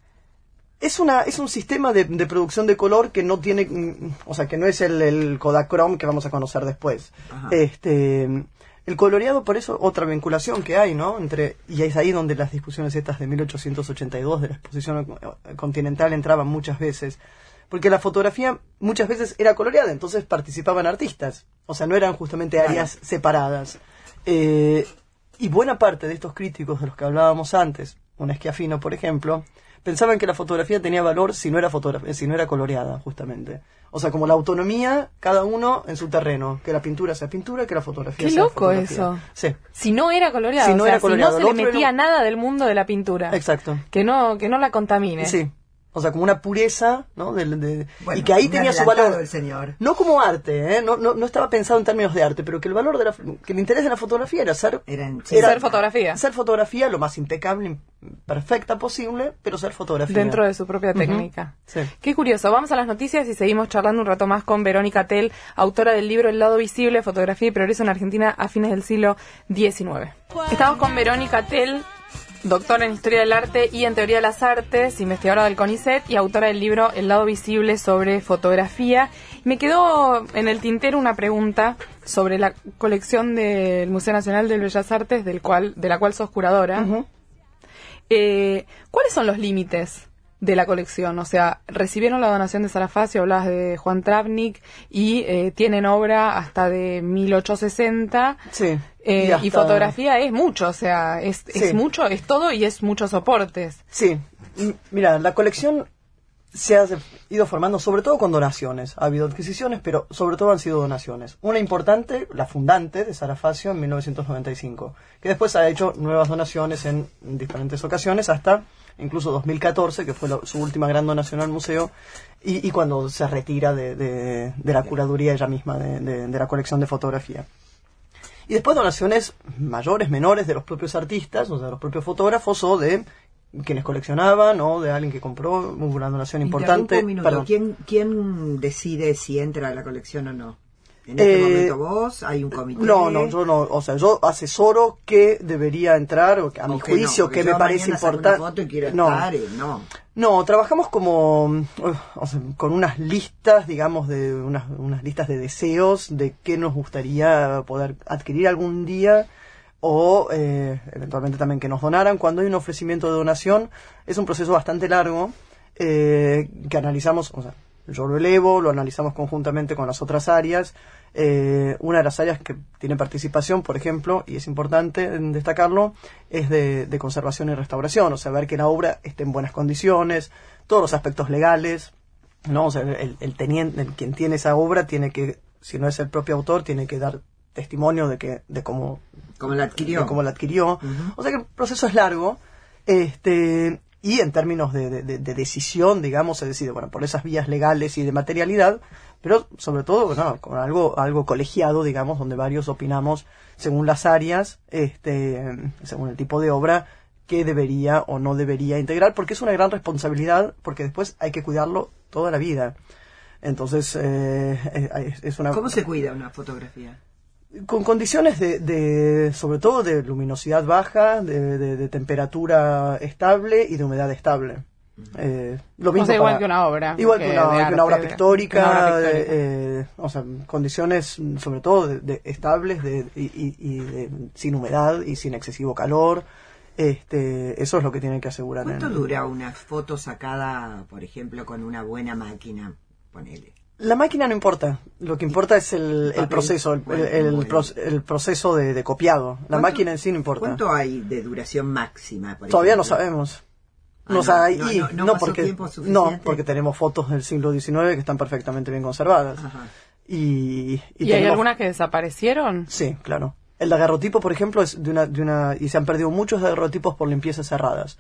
Es una es un sistema de, de, producción de color que no tiene, o sea, que no es el, el Kodachrome que vamos a conocer después. Ajá. Este el coloreado, por eso, otra vinculación que hay, ¿no? Entre, y es ahí donde las discusiones estas de 1882 de la exposición continental entraban muchas veces porque la fotografía muchas veces era coloreada, entonces participaban artistas, o sea, no eran justamente áreas separadas. Eh, y buena parte de estos críticos de los que hablábamos antes, un esquiafino, por ejemplo, pensaban que la fotografía tenía valor si no era si no era coloreada, justamente. O sea, como la autonomía, cada uno en su terreno, que la pintura sea pintura, que la fotografía Qué sea loco fotografía. eso. Sí. Si no era coloreada, si no, o sea, era coloreado, si no se le metía nada del mundo de la pintura. Exacto. Que no que no la contamine. Sí. O sea, como una pureza, ¿no? De, de, bueno, y que ahí tenía su valor. El señor. No como arte, ¿eh? No, no, no, estaba pensado en términos de arte, pero que el valor de la, que el interés de la fotografía era ser, era, en, sí, era ser fotografía. Ser fotografía lo más impecable, perfecta posible, pero ser fotografía. Dentro de su propia técnica. Uh -huh. sí. Qué curioso. Vamos a las noticias y seguimos charlando un rato más con Verónica Tell, autora del libro El lado visible, fotografía y progreso en Argentina a fines del siglo XIX. Estamos con Verónica Tell, doctora en Historia del Arte y en Teoría de las Artes, investigadora del CONICET y autora del libro El lado visible sobre fotografía. Me quedó en el tintero una pregunta sobre la colección del Museo Nacional de Bellas Artes, del cual, de la cual sos curadora. Uh -huh. eh, ¿Cuáles son los límites de la colección? O sea, recibieron la donación de Sarafacio, hablabas de Juan Travnik, y eh, tienen obra hasta de 1860. Sí. Eh, y, fotografía es mucho, o sea, es, Sí. es mucho, es todo y es muchos soportes. Sí, mira, la colección se ha ido formando sobre todo con donaciones. Ha habido adquisiciones, pero sobre todo han sido donaciones. Una importante, la fundante de Sarafacio en 1995, que después ha hecho nuevas donaciones en diferentes ocasiones hasta incluso 2014, que fue su última gran donación al museo, y, y cuando se retira de, de- de la curaduría ella misma de- la colección de fotografía. Y después donaciones mayores, menores de los propios artistas, o sea, de los propios fotógrafos o de quienes coleccionaban o de alguien que compró hubo una donación importante. un minuto. ¿Quién, ¿Quién decide si entra a la colección o no? ¿En este Eh, momento vos? ¿Hay un comité? No, no, yo no, o sea, yo asesoro que debería entrar, o a mi ¿O que no? juicio, Porque que me parece importante. No. eh, no. No, trabajamos como, o sea, con unas listas, digamos, de unas, unas listas de deseos de qué nos gustaría poder adquirir algún día o eh, eventualmente también que nos donaran. Cuando hay un ofrecimiento de donación es un proceso bastante largo eh, que analizamos, o sea, yo lo elevo, lo analizamos conjuntamente con las otras áreas. Eh, una de las áreas que tiene participación, por ejemplo, y es importante destacarlo, es de, conservación y restauración, o sea, ver que la obra esté en buenas condiciones, todos los aspectos legales, ¿no? O sea, el, teniente, quien tiene esa obra tiene que, si no es el propio autor, tiene que dar testimonio de que, de cómo, cómo la adquirió. cómo la adquirió. O sea que el proceso es largo, este, y en términos de, decisión, digamos, es decir, bueno, por esas vías legales y de materialidad, pero sobre todo con algo, algo colegiado, digamos, donde varios opinamos según las áreas, este, según el tipo de obra, que debería o no debería integrar, porque es una gran responsabilidad, porque después hay que cuidarlo toda la vida. Entonces, eh, es una... ¿Cómo se cuida una fotografía? Con condiciones de, sobre todo de luminosidad baja, de, temperatura estable y de humedad estable. Eh, lo mismo igual que una obra. Igual que, una, obra pictórica, eh, o sea, condiciones sobre todo de, estables de, y, sin humedad y sin excesivo calor. Este, eso es lo que tienen que asegurar. ¿Cuánto dura una foto sacada, por ejemplo, con una buena máquina? Ponele. La máquina no importa, lo que importa es el, proceso, el, proceso de, copiado. La máquina en sí no importa. ¿Cuánto hay de duración máxima? Todavía no sabemos. no, no, porque, no, porque tenemos fotos del siglo XIX que están perfectamente bien conservadas. Y, y, hay algunas que desaparecieron? Sí, claro. El daguerrotipo, por ejemplo, es de una, de una, y se han perdido muchos daguerrotipos por limpiezas cerradas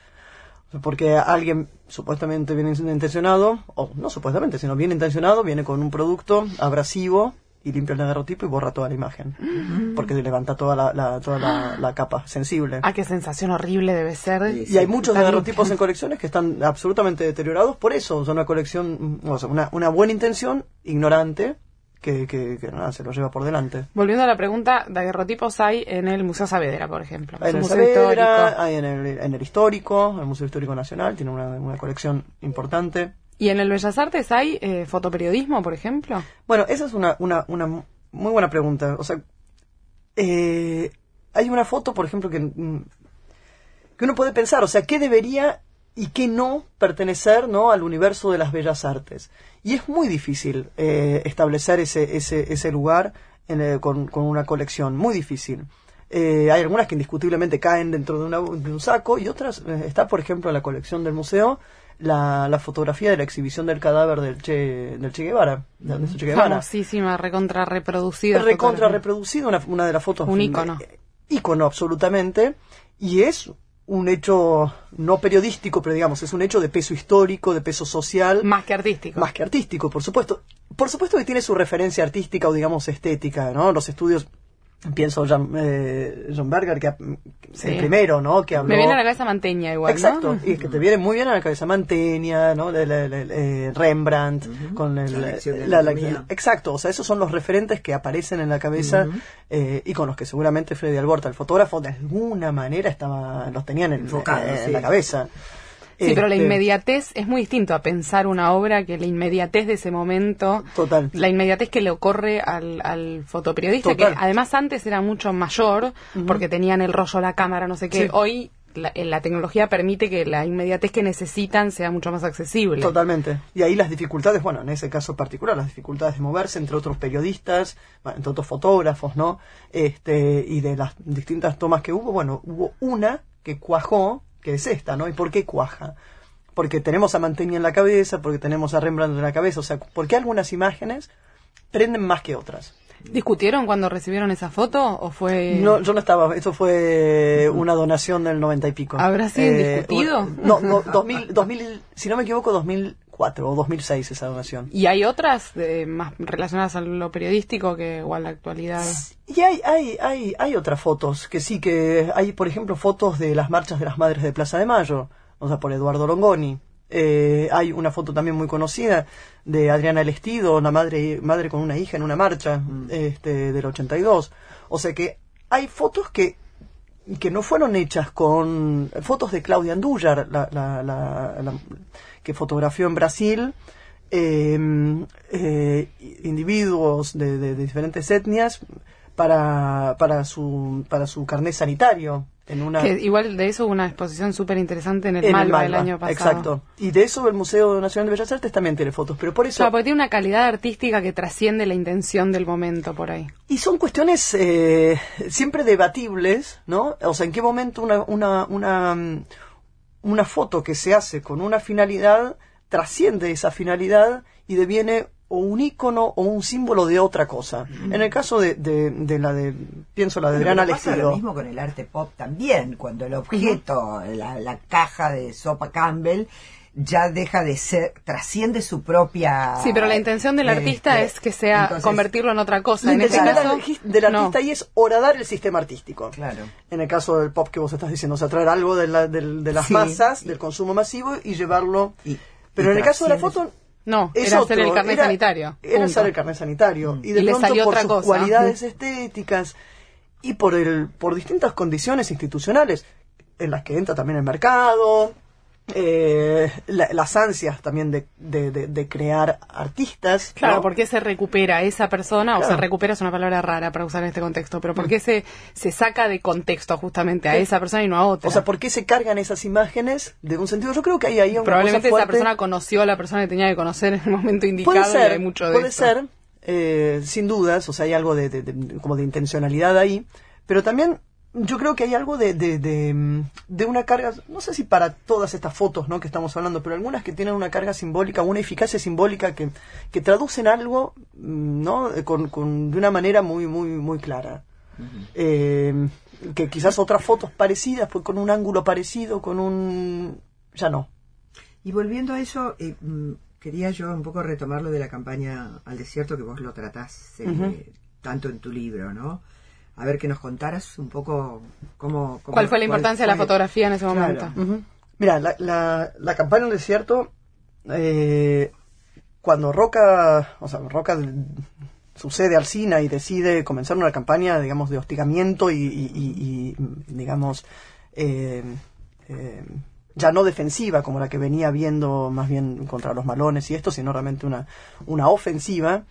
porque alguien supuestamente bien intencionado, o no supuestamente, sino bien intencionado, viene con un producto abrasivo y limpia el daguerrotipo y borra toda la imagen. Mm. Porque levanta toda la, toda la, capa sensible. Ah, qué sensación horrible debe ser. y hay muchos daguerrotipos en colecciones que están absolutamente deteriorados por eso. Son una colección, o sea, una, una buena intención, ignorante, que, que, nada, se lo lleva por delante. Volviendo a la pregunta, daguerrotipos hay en el Museo Saavedra, por ejemplo. Hay en el Saavedra, hay en el, en el Histórico, el Museo Histórico Nacional, tiene una, una colección importante. ¿Y en el Bellas Artes hay eh, fotoperiodismo, por ejemplo? Bueno, esa es una, una, una muy buena pregunta. O sea, eh, hay una foto, por ejemplo, que, mm, que uno puede pensar, o sea, ¿qué debería y qué no pertenecer ¿no? al universo de las bellas artes. Y es muy difícil eh, establecer ese, ese, ese lugar con, con, una colección, muy difícil. Eh, hay algunas que indiscutiblemente caen dentro de, un saco y otras, eh, está por ejemplo en la colección del museo, la, la, fotografía de la exhibición del cadáver del Che, del che Guevara. De che Guevara. Famosísima, recontra reproducida. Recontra reproducida, una, una de las fotos. Un ícono. ícono, absolutamente. Y es un hecho no periodístico, pero digamos, es un hecho de peso histórico, de peso social. Más que artístico. Más que artístico, por supuesto. Por supuesto que tiene su referencia artística o, digamos, estética, ¿no? Los estudios pienso John, eh, John Berger, que el primero, ¿no? Que habló... Me viene a la cabeza Manteña igual, Exacto, y que te viene muy bien a la cabeza Manteña, ¿no? De, eh, Rembrandt, con el, la, Exacto, o sea, esos son los referentes que aparecen en la cabeza eh, y con los que seguramente Freddy Alborta, el fotógrafo, de alguna manera estaba, los tenían en, en la cabeza. Sí, pero la este, inmediatez es muy distinto a pensar una obra que la inmediatez de ese momento. Total. La inmediatez que le ocurre al, al fotoperiodista, que además antes era mucho mayor, porque tenían el rollo, la cámara, no sé qué. Hoy la, eh, la, tecnología permite que la inmediatez que necesitan sea mucho más accesible. Totalmente. Y ahí las dificultades, bueno, en ese caso particular, las dificultades de moverse entre otros periodistas, entre otros fotógrafos, ¿no? Este, y de las distintas tomas que hubo, bueno, hubo una que cuajó, que es esta, ¿no? ¿Y por qué cuaja? Porque tenemos a Mantegna en la cabeza, porque tenemos a Rembrandt en la cabeza, o sea, ¿por qué algunas imágenes prenden más que otras? ¿Discutieron cuando recibieron esa foto o fue...? No, yo no estaba, eso fue una donación del noventa y pico. ¿Habrá sido eh, discutido? No, no 2000, 2000, si no me equivoco, 2004 o 2006 esa donación. ¿Y hay otras más relacionadas a lo periodístico que o a la actualidad? Y hay, hay, hay, hay otras fotos, que sí, que hay, por ejemplo, fotos de las marchas de las Madres de Plaza de Mayo, o sea, por Eduardo Longoni. Eh, hay una foto también muy conocida de Adriana Lestido, una madre, madre con una hija en una marcha mm. este, del 82. O sea que hay fotos que, que no fueron hechas con fotos de Claudia Andújar, la, la, que fotografió en Brasil. Em, eh, individuos de, diferentes etnias para, para, su, para su carnet sanitario. En una, Que igual de eso hubo una exposición súper interesante en el en Malva el Malva, año pasado. Exacto. Y de eso el Museo Nacional de Bellas Artes también tiene fotos. Pero por eso. Claro, porque tiene una calidad artística que trasciende la intención del momento por ahí. Y son cuestiones eh, siempre debatibles, ¿no? O sea, en qué momento una, una, una, una foto que se hace con una finalidad trasciende esa finalidad y deviene o un ícono o un símbolo de otra cosa. En el caso de, de, de la de, pienso la de Adriana pero pasa lo mismo con el arte pop también, cuando el objeto, la, la caja de sopa Campbell, ya deja de ser, trasciende su propia... Sí, pero la intención del eh, artista este, es que sea entonces, convertirlo en otra cosa. La en este intención caso, del, del no. artista ahí es horadar el sistema artístico. Claro. En el caso del pop que vos estás diciendo, o sea, traer algo de, la- del- de las Sí. masas, del consumo masivo y llevarlo. Y- pero y en el caso de la foto. No, es era hacer otro, el carnet era- sanitario. Era punto. hacer el carnet sanitario. Y de Y pronto, salió por otra sus cosa. cualidades estéticas y por, el, por distintas condiciones institucionales en las que entra también el mercado, eh, la- las ansias también de, de- de- de crear artistas. Claro, ¿no? ¿por qué se recupera esa persona? O Claro. Mm. se recupera es una palabra rara para usar en este contexto, pero ¿por qué se, se saca de contexto justamente a Sí. esa persona y no a otra? O sea, ¿por qué se cargan esas imágenes de un sentido? Yo creo que hay ahí una Probablemente cosa esa persona conoció a la persona que tenía que conocer en el momento indicado Puede ser, y hay mucho de puede esto. ser, eh, sin dudas, o sea, hay algo de- como de intencionalidad ahí, pero también yo creo que hay algo de, de, de, mm, de una carga, no sé si para todas estas fotos ¿no? que estamos hablando, pero algunas que tienen una carga simbólica, una eficacia simbólica que, que traducen algo mm, ¿no? Con, con- de una manera muy, muy, muy clara. Eh, que quizás otras fotos parecidas, pues con un ángulo parecido, con un... ya no. Y volviendo a eso, eh, mm, quería yo un poco retomar lo de la campaña al desierto que vos lo tratás eh, tanto en tu libro, ¿no? A ver que nos contaras un poco cómo... cómo- ¿Cuál fue la cuál importancia de la fotografía en ese Claro. momento? Mira, la, la, la campaña en el desierto, eh, cuando Roca, o sea, Roca sucede al Sina y decide comenzar una campaña, digamos, de hostigamiento y, y- y- y, digamos, eh, eh, ya no defensiva como la que venía viendo más bien contra los malones y esto, sino realmente una, una ofensiva,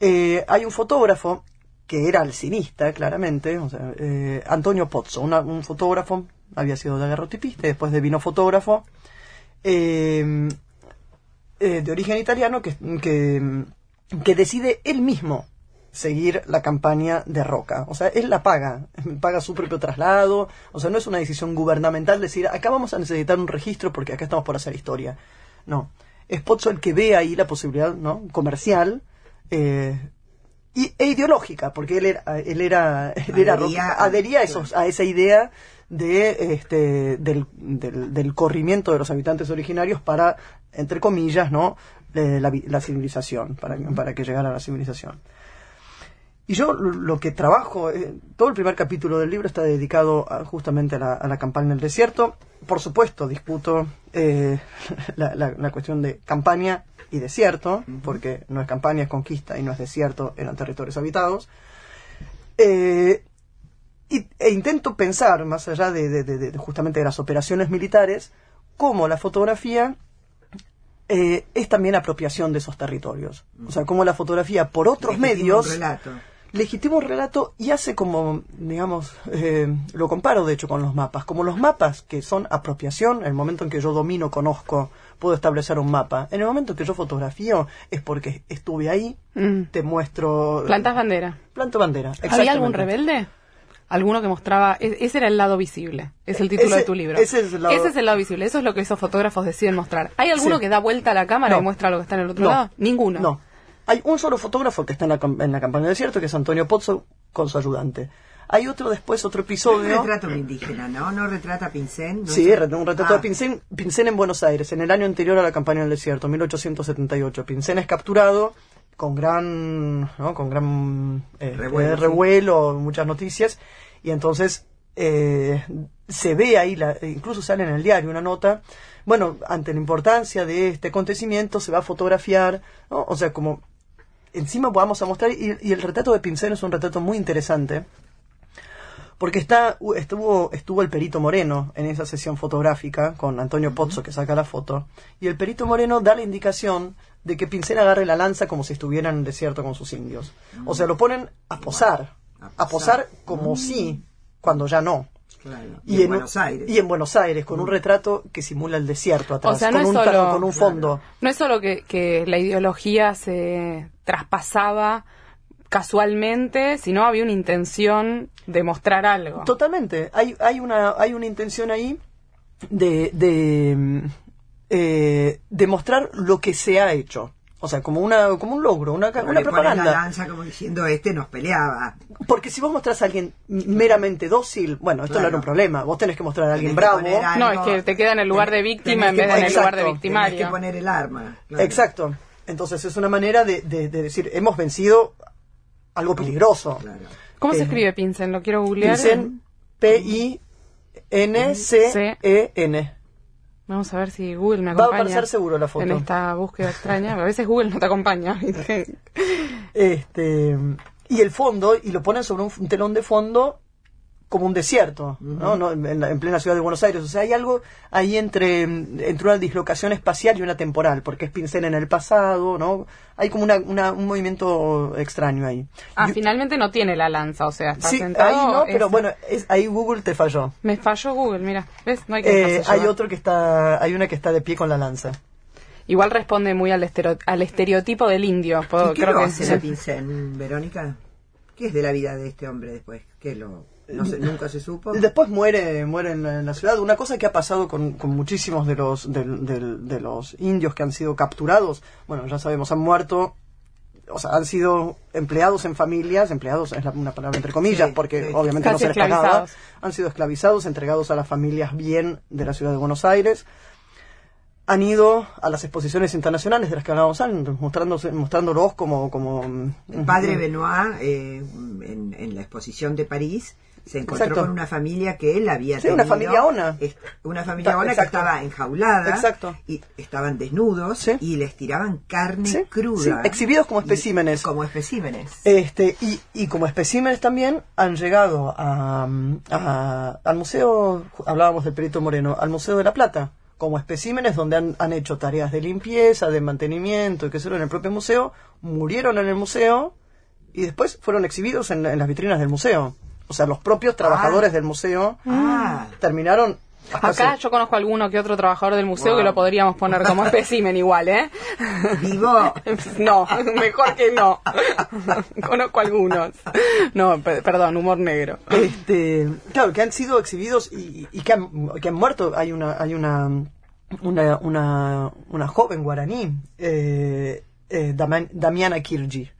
eh, hay un fotógrafo que era alcinista, claramente, o sea, eh, Antonio Pozzo, una- un fotógrafo, había sido daguerrotipista, y después devino fotógrafo, eh, eh, de origen italiano, que, que, que decide él mismo seguir la campaña de Roca. O sea, él la paga, paga su propio traslado, o sea, no es una decisión gubernamental decir, acá vamos a necesitar un registro porque acá estamos por hacer historia. No, es Pozzo el que ve ahí la posibilidad ¿no? comercial eh, y, e ideológica, porque él era, él era, él era Adhería a- adhería a, esos, a esa idea de este del, del, del corrimiento de los habitantes originarios para, entre comillas, ¿no? Eh, la, la civilización, para, para que llegara a la civilización. Y yo lo que trabajo, eh, todo el primer capítulo del libro está dedicado a- justamente a la, a la campaña en el desierto. Por supuesto, discuto eh, la, la- la cuestión de campaña y desierto, porque no es campaña, es conquista y no es desierto, eran territorios habitados. Eh, y- e intento pensar, más allá de, de- de- de- justamente de las operaciones militares, cómo la fotografía eh, es también apropiación de esos territorios. O sea, cómo la fotografía por otros medios un relato. Legitima un relato y hace como, digamos, eh, lo comparo de hecho con los mapas, como los mapas que son apropiación, en el momento en que yo domino, conozco, puedo establecer un mapa, en el momento en que yo fotografío es porque estuve ahí, Mm. te muestro... Plantas bandera. Planto bandera. ¿Había algún rebelde? Alguno que mostraba, e- ese era el lado visible, es el título Ese- de tu libro. ese es el lado- Ese es el lado visible, eso es lo que esos fotógrafos deciden mostrar. ¿Hay alguno Sí. que da vuelta a la cámara No. y muestra lo que está en el otro No. lado? Ninguno. No. Hay un solo fotógrafo que está en la, en la campaña del desierto, que es Antonio Pozzo, con su ayudante. Hay otro después, otro episodio... un indígena, ¿no? No retrata a Pincén. no Sí, un retrato Ah, de Pincén, Pincén en Buenos Aires, en el año anterior a la campaña del desierto, 1878. Pincén es capturado con gran, ¿no? con gran eh, Revuelo, eh, sí. revuelo, muchas noticias, y entonces eh, se ve ahí, la, incluso sale en el diario una nota, bueno, ante la importancia de este acontecimiento se va a fotografiar, ¿no? o sea, como encima vamos a mostrar, y, y el retrato de Pincén es un retrato muy interesante, porque está estuvo estuvo el perito Moreno en esa sesión fotográfica con Antonio Pozzo que saca la foto y el perito Moreno da la indicación de que Pincel agarre la lanza como si estuviera en el desierto con sus indios. O sea, lo ponen a posar, a posar como sí, cuando ya no. Claro. Y, en, Buenos Aires. Y en Buenos Aires, con un retrato que simula el desierto atrás, O sea, no con, es un, solo- con un fondo. No es solo que, que la ideología se traspasaba casualmente, sino había una intención de mostrar algo. Totalmente. Hay, hay, una, hay una intención ahí de, de, mm, eh, de mostrar lo que se ha hecho. O sea, como, una, como un logro, una, Pero una le la propaganda. lanza como diciendo, este nos peleaba. Porque si vos mostrás a alguien meramente dócil, bueno, esto no era un problema. Vos tenés que mostrar a alguien bravo. algo- No, es que te queda en el lugar de víctima en vez de en el lugar de victimario. Tenés que poner el arma. claro. Exacto. Entonces es una manera de, de- de decir, hemos vencido algo peligroso. Claro. ¿Cómo se Eh, escribe Pinsen? Lo quiero googlear. Dicen P-I-N-C-E-N. Vamos a ver si Google me Va a acompaña. aparecer seguro la foto. En esta búsqueda extraña. A veces Google no te acompaña. Este, y el fondo, y lo ponen sobre un telón de fondo como un desierto, ¿no? No, en, la- en plena ciudad de Buenos Aires. O sea, hay algo ahí entre, entre una dislocación espacial y una temporal, porque es pincel en el pasado, ¿no? Hay como una, una- un movimiento extraño ahí. Ah, finalmente no tiene la lanza, o sea, está sí, sentado. ahí no, pero es- bueno, es, ahí Google te falló. Me falló Google, mira. ¿Ves? No hay que Eh, hay otro que está, hay una que está de pie con la lanza. Igual responde muy al, estero- al estereotipo del indio. puedo- ¿Y qué creo lo que hace la Pincén, Verónica? ¿Qué es de la vida de este hombre después? ¿Qué lo, no nunca se supo? Después muere, muere en la, en la ciudad. Una cosa que ha pasado con, con muchísimos de los, del- del- de los indios que han sido capturados, bueno, ya sabemos, han muerto, o sea, han sido empleados en familias, empleados es la- una palabra entre comillas, Sí, porque sí. obviamente no se les pagaba, han sido esclavizados, entregados a las familias bien de la ciudad de Buenos Aires. Han ido a las exposiciones internacionales de las que hablábamos antes, mostrándose, mostrándolos como... como El padre Benoit, eh, en, en la exposición de París, se encontró Exacto. con una familia que él había Sí, una tenido, familia ona. Una familia ona que estaba enjaulada. Exacto. Y estaban desnudos Sí. y les tiraban carne Sí, cruda. sí, exhibidos como Y- especímenes. como especímenes. Este, y, y como especímenes también han llegado a, a- al museo, hablábamos del Perito Moreno, al Museo de la Plata, como especímenes donde han, han hecho tareas de limpieza, de mantenimiento, y sé yo, en el propio museo, murieron en el museo y después fueron exhibidos en, en las vitrinas del museo. O sea, los propios trabajadores del museo Ah, terminaron... Acá hace- yo conozco alguno que otro trabajador del museo que lo podríamos poner como espécimen igual, ¿eh? vivo. No, mejor que no. Conozco algunos. No, pe- perdón, humor negro. este claro que han sido exhibidos y, y que, han, que han muerto hay una hay una una, una, una joven guaraní eh, eh, Damian- Damiana Kirji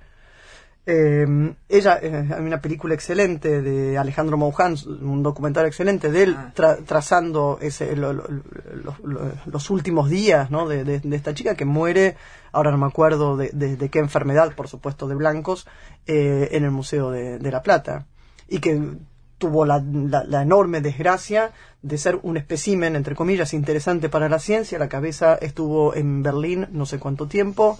Eh, ella eh, hay una película excelente de Alejandro Mouján un documental excelente de él Ah. tra- trazando ese, lo- lo- lo- lo- los últimos días ¿no? de, de- de esta chica que muere ahora no me acuerdo de, de- qué enfermedad por supuesto de blancos eh, en el museo de, de la plata y que tuvo la, la- la enorme desgracia de ser un espécimen, entre comillas, interesante para la ciencia. La cabeza estuvo en Berlín no sé cuánto tiempo.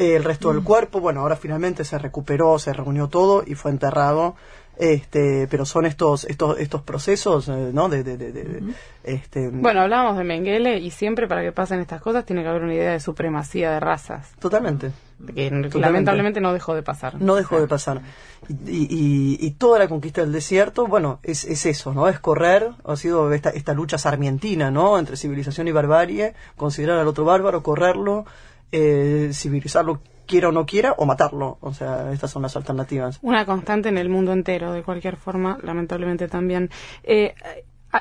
Eh, el resto del cuerpo, bueno, ahora finalmente se recuperó, se reunió todo y fue enterrado. Este, pero son estos estos estos procesos, eh, ¿no? De, de, de- de- este, Bueno, hablábamos de Mengele y siempre para que pasen estas cosas tiene que haber una idea de supremacía de razas. totalmente. Que lamentablemente no dejó de pasar. No dejó de pasar. Y, y- y toda la conquista del desierto, bueno, es, es eso, ¿no? Es correr, ha sido esta, esta lucha sarmientina, ¿no? Entre civilización y barbarie, considerar al otro bárbaro, correrlo, eh, civilizarlo quiera o no quiera, o matarlo. O sea, estas son las alternativas. Una constante en el mundo entero, de cualquier forma, lamentablemente también. Eh,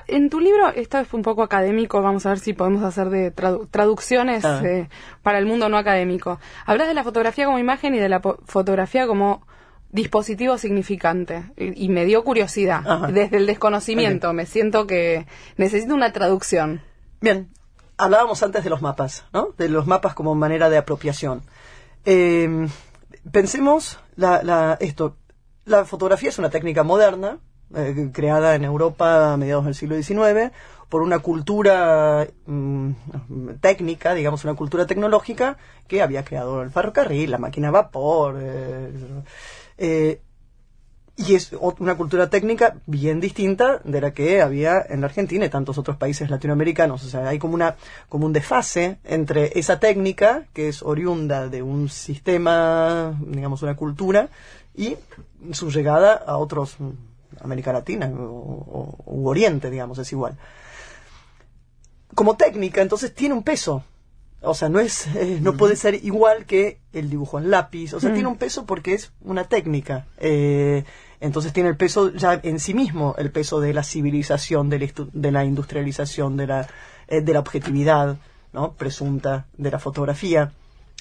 en tu libro, esta vez fue un poco académico, vamos a ver si podemos hacer de tradu- traducciones Ah. eh, para el mundo no académico. Hablas de la fotografía como imagen y de la fotografía como dispositivo significante. Y, y me dio curiosidad. Ajá. Desde el desconocimiento, me siento que necesito una traducción. Bien, hablábamos antes de los mapas, ¿no? De los mapas como manera de apropiación. Eh, pensemos la, la- esto. La fotografía es una técnica moderna, eh, creada en Europa a mediados del siglo XIX, por una cultura mm, técnica, digamos, una cultura tecnológica que había creado el ferrocarril, la máquina a vapor. eh, eh, y es una cultura técnica bien distinta de la que había en la Argentina y tantos otros países latinoamericanos. O sea, hay como, una, como un desfase entre esa técnica, que es oriunda de un sistema, digamos, una cultura, y su llegada a otros, América Latina o, Oriente, digamos, es igual. Como técnica, entonces tiene un peso. O sea, no es, eh, no puede ser igual que el dibujo en lápiz. O sea, mm. tiene un peso porque es una técnica. Eh, entonces tiene el peso ya en sí mismo, el peso de la civilización, de la, industrialización, de la, eh, de la objetividad, ¿no? Presunta de la fotografía.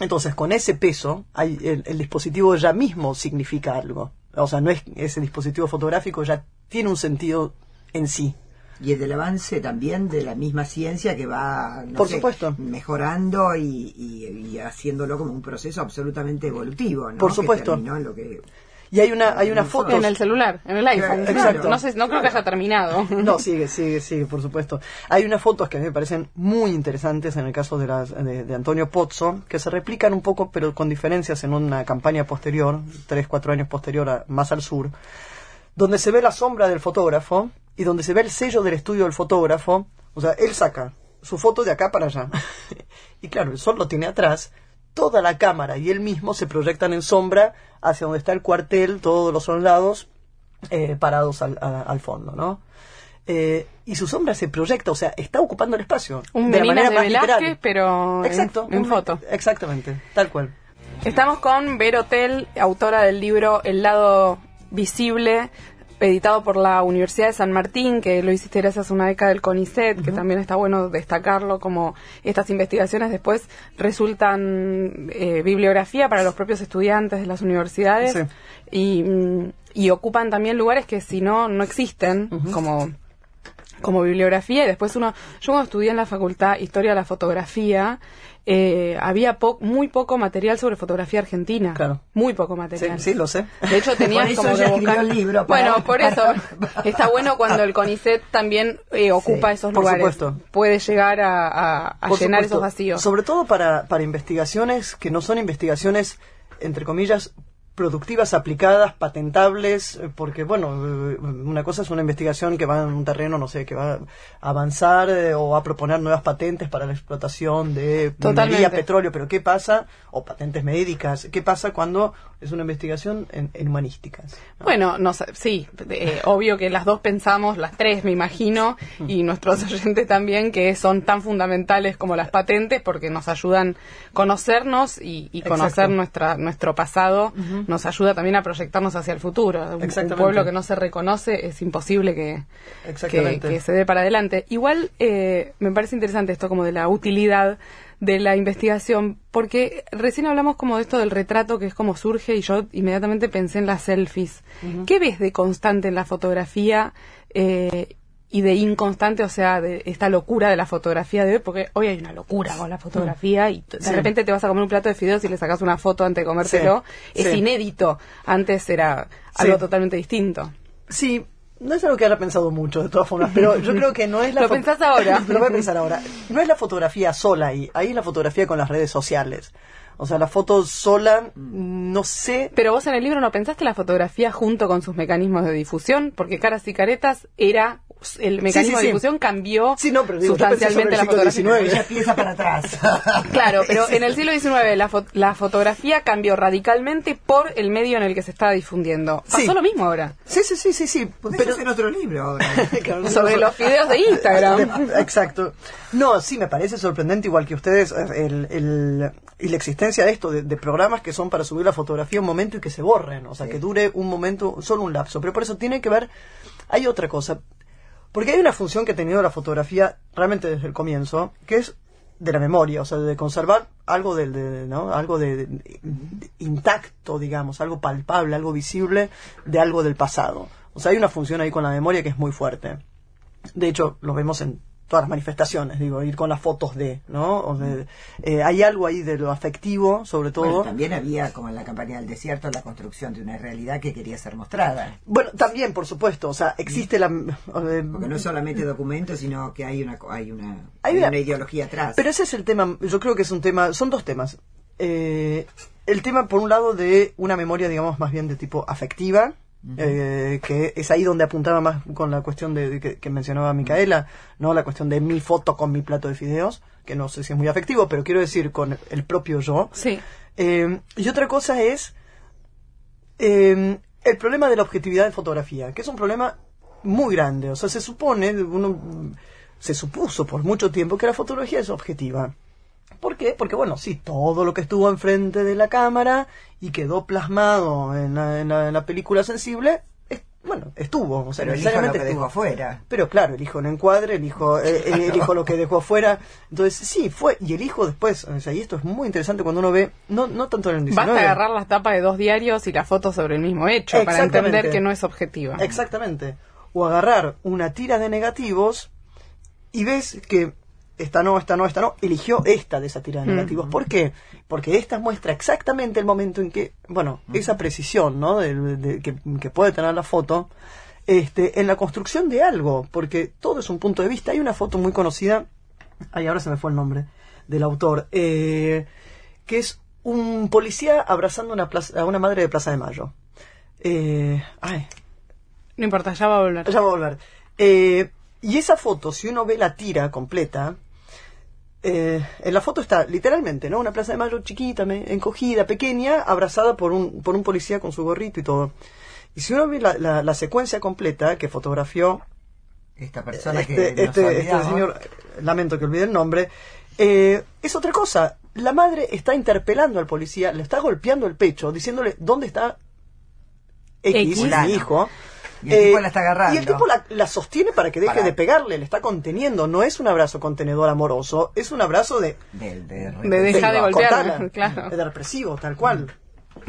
Entonces, con ese peso, hay, el, dispositivo ya mismo significa algo. O sea, no es ese dispositivo fotográfico ya tiene un sentido en sí. Y el del avance también de la misma ciencia que va Por supuesto. mejorando y, haciéndolo como un proceso absolutamente evolutivo. ¿no? Por supuesto. lo que y hay una, hay una foto. En el celular, en el iPhone. Exacto. No, sé, no creo que haya terminado. No, sigue, sigue, sigue, por supuesto. Hay unas fotos que a mí me parecen muy interesantes en el caso de, las, de, Antonio Pozzo, que se replican un poco, pero con diferencias en una campaña posterior, tres, cuatro años posterior, más al sur, donde se ve la sombra del fotógrafo y donde se ve el sello del estudio del fotógrafo. O sea, él saca su foto de acá para allá. y claro, el sol lo tiene atrás, toda la cámara y él mismo se proyectan en sombra hacia donde está el cuartel, todos los soldados eh, parados al, fondo, ¿no? Eh, y su sombra se proyecta, o sea, está ocupando el espacio. Un de manera de Velázquez, pero Exacto, en, foto. Exactamente, tal cual. Estamos con Vero Hotel, autora del libro El lado visible editado por la Universidad de San Martín, que lo hiciste gracias a una beca del CONICET, que también está bueno destacarlo, como estas investigaciones después resultan eh, bibliografía para los propios estudiantes de las universidades y, mm, y, ocupan también lugares que si no, no existen, como como bibliografía. Y después uno, yo cuando estudié en la facultad Historia de la Fotografía, eh, había muy poco material sobre fotografía argentina. Claro. Muy poco material. Sí, lo sé. De hecho, tenías como que buscar... libro bueno, por eso está bueno cuando el CONICET también eh, ocupa esos lugares. Por supuesto. Puede llegar a, llenar esos vacíos. Sobre todo para, para investigaciones que no son investigaciones, entre comillas, productivas aplicadas, patentables, eh, porque bueno, eh, una cosa es una investigación que va en un terreno, no sé, que va a avanzar eh, o a proponer nuevas patentes para la explotación de minería, petróleo, pero ¿qué pasa? O patentes médicas, ¿qué pasa cuando es una investigación en, humanísticas? Bueno, no, sí, obvio que las dos pensamos, las tres me imagino, y nuestros oyentes también, que son tan fundamentales como las patentes porque nos ayudan a conocernos y, conocer nuestra, nuestro pasado nos ayuda también a proyectarnos hacia el futuro. Un, pueblo que no se reconoce es imposible que, que, se dé para adelante. Igual eh, me parece interesante esto como de la utilidad de la investigación, porque recién hablamos como de esto del retrato que es como surge y yo inmediatamente pensé en las selfies. ¿Qué ves de constante en la fotografía? Eh, y de inconstante, o sea, de esta locura de la fotografía de hoy, porque hoy hay una locura con la fotografía y de repente te vas a comer un plato de fideos y le sacas una foto antes de comértelo. Es inédito. Antes era algo totalmente distinto. Sí, no es algo que haya pensado mucho, de todas formas, pero yo creo que no es la... ¿Lo pensás ahora? Lo voy a pensar ahora. No es la fotografía sola ahí, ahí es la fotografía con las redes sociales. O sea, la foto sola, no sé. Pero vos en el libro no pensaste la fotografía junto con sus mecanismos de difusión, porque Caras y Caretas era el mecanismo de difusión cambió sustancialmente la fotografía. Piensa para atrás. claro, pero en el siglo XIX la, la, fotografía cambió radicalmente por el medio en el que se estaba difundiendo. Pasó lo mismo ahora. Sí, sí, sí, sí, sí. Pero en otro libro ahora. Sobre los videos de Instagram. Exacto. No, sí, me parece sorprendente, igual que ustedes, el, el, y la existencia de esto, de, programas que son para subir la fotografía un momento y que se borren, o sea, que dure un momento, solo un lapso. Pero por eso tiene que ver, hay otra cosa. Porque hay una función que ha tenido la fotografía realmente desde el comienzo, que es de la memoria, o sea, de conservar algo de, ¿no? algo de, intacto, digamos, algo palpable, algo visible de algo del pasado. O sea, hay una función ahí con la memoria que es muy fuerte. De hecho, lo vemos en todas las manifestaciones, digo, ir con las fotos de, ¿no? Eh, hay algo ahí de lo afectivo, sobre todo. también había, como en la campaña del desierto, la construcción de una realidad que quería ser mostrada. Bueno, también, por supuesto, o sea, existe la... Porque no es solamente documentos, sino que hay una, hay una, hay una, ideología atrás. Pero ese es el tema, yo creo que es un tema, son dos temas. Eh, el tema, por un lado, de una memoria, digamos, más bien de tipo afectiva, eh, que es ahí donde apuntaba más con la cuestión de, que, que mencionaba Micaela, no la cuestión de mi foto con mi plato de fideos, que no sé si es muy afectivo, pero quiero decir con el propio yo. Sí. Eh, y otra cosa es eh, el problema de la objetividad de fotografía, que es un problema muy grande. O sea, se supone, uno, se supuso por mucho tiempo que la fotografía es objetiva. ¿Por qué? Porque, bueno, sí, todo lo que estuvo enfrente de la cámara y quedó plasmado en la, en la- en la película sensible, es- bueno, estuvo. O sea, Pero el hijo lo necesariamente que dejó estuvo. afuera. Pero claro, el hijo no encuadre, el hijo, eh, eh, el hijo lo que dejó afuera. Entonces, sí, fue. Y el hijo después, o sea, y esto es muy interesante cuando uno ve, no, no tanto en el 19. Basta agarrar las tapas de dos diarios y la foto sobre el mismo hecho para entender que no es objetiva. Exactamente. O agarrar una tira de negativos y ves que esta no, esta no, esta no, eligió esta de esa tira de negativos. ¿Por qué? Porque esta muestra exactamente el momento en que, bueno, esa precisión, ¿no? De- de- que, que puede tener la foto, este, en la construcción de algo, porque todo es un punto de vista. Hay una foto muy conocida, ay, ahora se me fue el nombre del autor, eh, que es un policía abrazando una plaza- a una madre de Plaza de Mayo. Eh, ay, No importa, ya va a volver. ya va a volver. Eh, y esa foto, si uno ve la tira completa, eh, en la foto está literalmente, ¿no? Una plaza de mayo chiquita, me- encogida, pequeña, abrazada por un, por un policía con su gorrito y todo. Y si uno ve la, la- la secuencia completa que fotografió Esta persona este, que nos este- este olvidamos. señor, lamento que olvide el nombre, eh, es otra cosa. La madre está interpelando al policía, le está golpeando el pecho, diciéndole dónde está X, X. mi hijo. Y el tipo la está agarrando. Y el tipo la, la sostiene para que deje Para- de pegarle, le está conteniendo. No es un abrazo contenedor amoroso, es un abrazo de, De, de, De de golpearme, cortala, claro. de represivo, tal cual.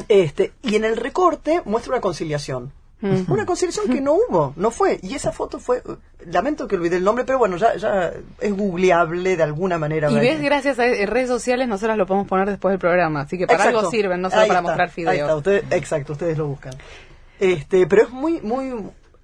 Este, y en el recorte muestra una conciliación. Una conciliación que no hubo, no fue. Y esa foto fue, lamento que olvidé el nombre, pero bueno, ya, ya es googleable de alguna manera. Y ves, gracias a eh, redes sociales, nosotros lo podemos poner después del programa. Así que para Exacto. algo sirven, no solo Ahí para está, mostrar ahí está, videos. ustedes- exacto, ustedes lo buscan. Este, pero es muy, muy,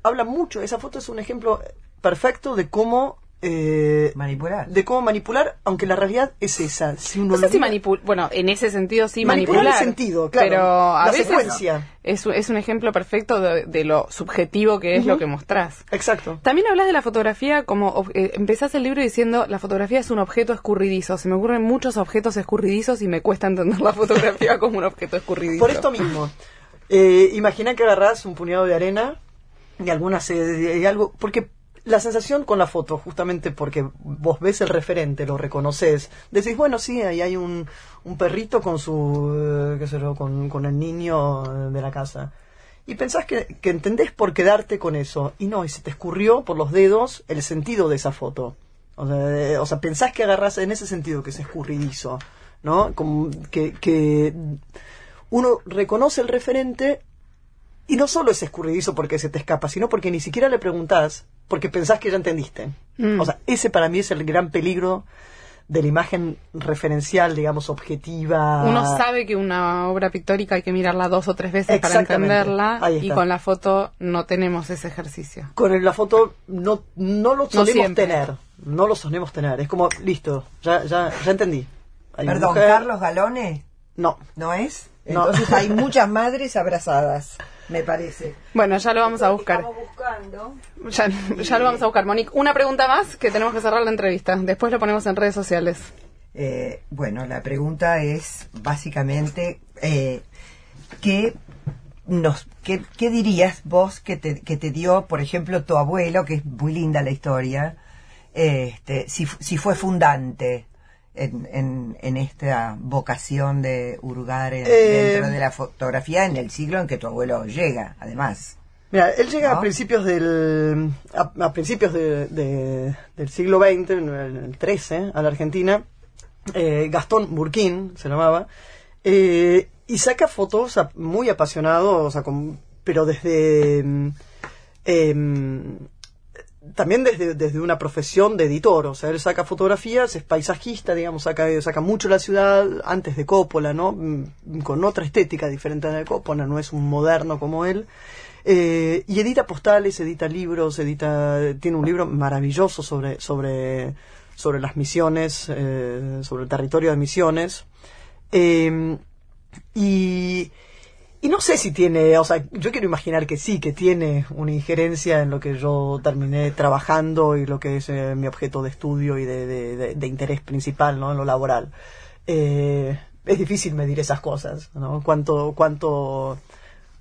habla mucho. Esa foto es un ejemplo perfecto de cómo, eh, Manipular. de cómo manipular, aunque la realidad es esa. Si uno No sé si bueno, en ese sentido sí Manipular manipular. el sentido, claro. Pero a La veces secuencia. Es, es un ejemplo perfecto de, de lo subjetivo que es lo que mostrás. Exacto. También hablas de la fotografía como eh, empezás el libro diciendo la fotografía es un objeto escurridizo. Se me ocurren muchos objetos escurridizos y me cuesta entender la fotografía como un objeto escurridizo. Por esto mismo, eh, imagina que agarrás un puñado de arena y algunas y algo, porque la sensación con la foto, justamente porque vos ves el referente, lo reconoces, decís, bueno, sí, ahí hay un, un perrito con su, eh, qué sé yo, con, con el niño de la casa. Y pensás que, que entendés por quedarte con eso. Y no, y se te escurrió por los dedos el sentido de esa foto. O sea, eh, o sea pensás que agarrás en ese sentido que es escurridizo, ¿no? Como que, que uno reconoce el referente y no solo es escurridizo porque se te escapa, sino porque ni siquiera le preguntás, porque pensás que ya entendiste. Mm. O sea, ese para mí es el gran peligro de la imagen referencial, digamos, objetiva. Uno sabe que una obra pictórica hay que mirarla dos o tres veces para entenderla y con la foto no tenemos ese ejercicio. Con la foto no, no lo solemos tener. No lo solemos tener. Es como, listo, ya, ya, ya entendí. Hay Perdón, mujer- Carlos Galones, No. ¿no es? No. Entonces hay muchas madres abrazadas, me parece. Bueno, ya lo vamos a buscar. Estamos buscando. Ya, ya lo vamos a buscar, Monique. Una pregunta más que tenemos que cerrar la entrevista. Después lo ponemos en redes sociales. Eh, bueno, la pregunta es básicamente, eh, ¿qué, nos, qué, qué dirías vos que te, que te dio, por ejemplo, tu abuelo, que es muy linda la historia, este, si, si fue fundante en, en, en esta vocación de hurgar en- Eh, dentro de la fotografía en el siglo en que tu abuelo llega, además? Mira, él llega ¿No? a principios del a, a principios de- de- del siglo XX, en el, 13, a la Argentina. eh, Gastón Burquín se llamaba, eh, y saca fotos muy apasionado, o sea, con- pero desde mm, em, también desde, desde una profesión de editor, o sea, él saca fotografías, es paisajista, digamos, saca, saca mucho la ciudad antes de Coppola, ¿no? Mm, Con otra estética diferente a la de Coppola, no es un moderno como él. Eh, y edita postales, edita libros, edita, tiene un libro maravilloso sobre, sobre, sobre las misiones, eh, sobre el territorio de misiones. Eh, y, y no sé si tiene, o sea, yo quiero imaginar que sí, que tiene una injerencia en lo que yo terminé trabajando y lo que es eh, mi objeto de estudio y de, de, interés principal, ¿no? En lo laboral. Eh, es difícil medir esas cosas, ¿no? Cuánto, cuánto,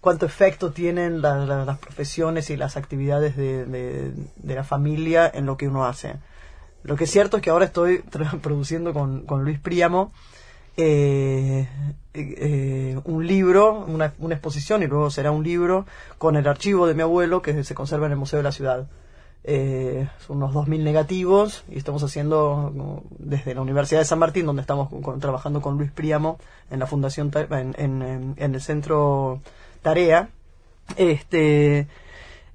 cuánto efecto tienen las profesiones y las actividades de, de, la familia en lo que uno hace. Lo que es cierto es que ahora estoy produciendo con, con Luis Príamo eh, eh, un libro, una, una, exposición y luego será un libro con el archivo de mi abuelo que se conserva en el Museo de la Ciudad. Eh, son unos 2.000 negativos y estamos haciendo desde la Universidad de San Martín, donde estamos trabajando con Luis Príamo en la Fundación, en el Centro Tarea. Este,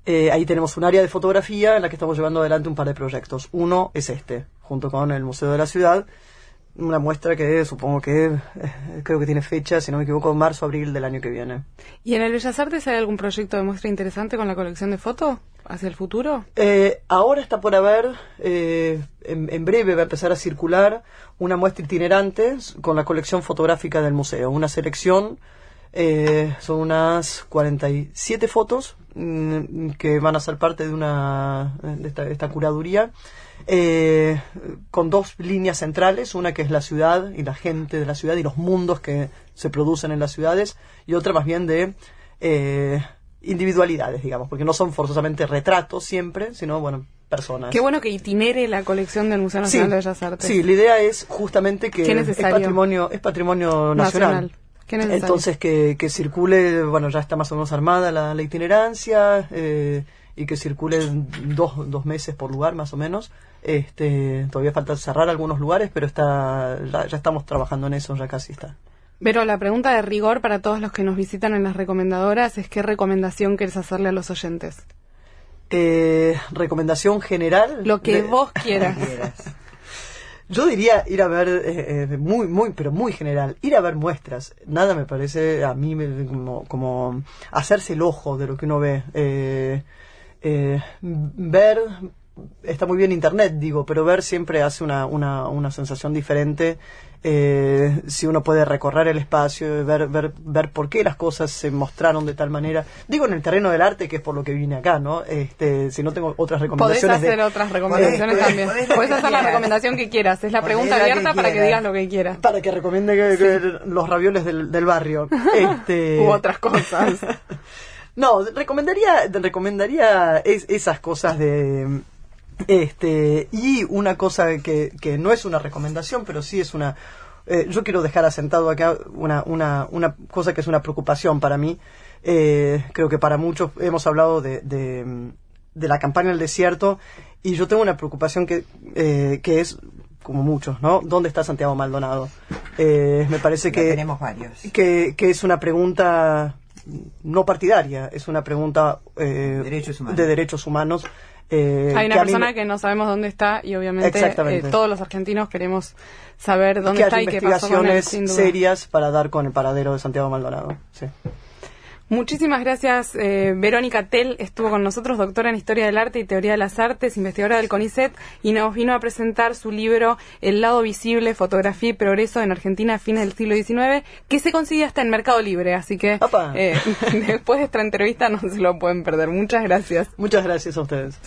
eh, ahí tenemos un área de fotografía en la que estamos llevando adelante un par de proyectos. Uno es este, junto con el Museo de la Ciudad, una muestra que supongo que eh, creo que tiene fecha, si no me equivoco, marzo abril del año que viene. ¿Y en el Bellas Artes hay algún proyecto de muestra interesante con la colección de fotos hacia el futuro? Eh, ahora está por haber, eh, en, breve va a empezar a circular una muestra itinerante con la colección fotográfica del museo, una selección. son unas 47 fotos mm, que van a ser parte de una de esta, de esta curaduría eh, con dos líneas centrales, una que es la ciudad y la gente de la ciudad y los mundos que se producen en las ciudades, y otra más bien de eh, individualidades, digamos, porque no son forzosamente retratos siempre, sino, bueno, personas. Qué bueno que itinere la colección del Museo Nacional de Bellas Artes. Sí, la idea es justamente que es patrimonio, es patrimonio nacional. Entonces que, que circule, bueno, ya está más o menos armada la, la itinerancia eh, y que circule dos, dos meses por lugar más o menos este, todavía falta cerrar algunos lugares, pero está, ya estamos trabajando en eso, ya casi está. Pero la pregunta de rigor para todos los que nos visitan en las recomendadoras es qué recomendación quieres hacerle a los oyentes. Eh, recomendación general. Lo que vos quieras. Yo diría ir a ver, eh, eh, muy, muy, pero muy general, ir a ver muestras. Nada me parece a mí como, como hacerse el ojo de lo que uno ve. Ver está muy bien internet, digo, pero ver siempre hace una, una, una sensación diferente. Eh, si uno puede recorrer el espacio, ver, ver, ver por qué las cosas se mostraron de tal manera. Digo en el terreno del arte, que es por lo que vine acá, ¿no? Este, si no tengo otras recomendaciones. Podés hacer otras recomendaciones también. Podés, hacer la recomendación que quieras. Es la pregunta abierta para que digas lo que quieras. Para que recomiende los ravioles del, del barrio. Este... U otras cosas. no, recomendaría, recomendaría esas cosas de este, y una cosa que, que no es una recomendación, pero sí es una... Eh, yo quiero dejar asentado acá una, una, una cosa que es una preocupación para mí. Eh, creo que para muchos hemos hablado de, de, la campaña del desierto y yo tengo una preocupación que, eh, que es como muchos, ¿no? ¿Dónde está Santiago Maldonado? me parece que, tenemos varios. que, que es una pregunta no partidaria, es una pregunta de derechos humanos eh, Hay una persona que no sabemos dónde está y obviamente eh, todos los argentinos queremos saber dónde está y qué pasó con él, serias para dar con el paradero de Santiago Maldonado. Sí. Muchísimas gracias. Eh, Verónica Tell estuvo con nosotros, doctora en Historia del Arte y Teoría de las Artes, investigadora del CONICET, y nos vino a presentar su libro El lado visible, fotografía y progreso en Argentina a fines del siglo XIX, que se consigue hasta en Mercado Libre. Así que eh, después de esta entrevista no se lo pueden perder. Muchas gracias. Muchas gracias a ustedes.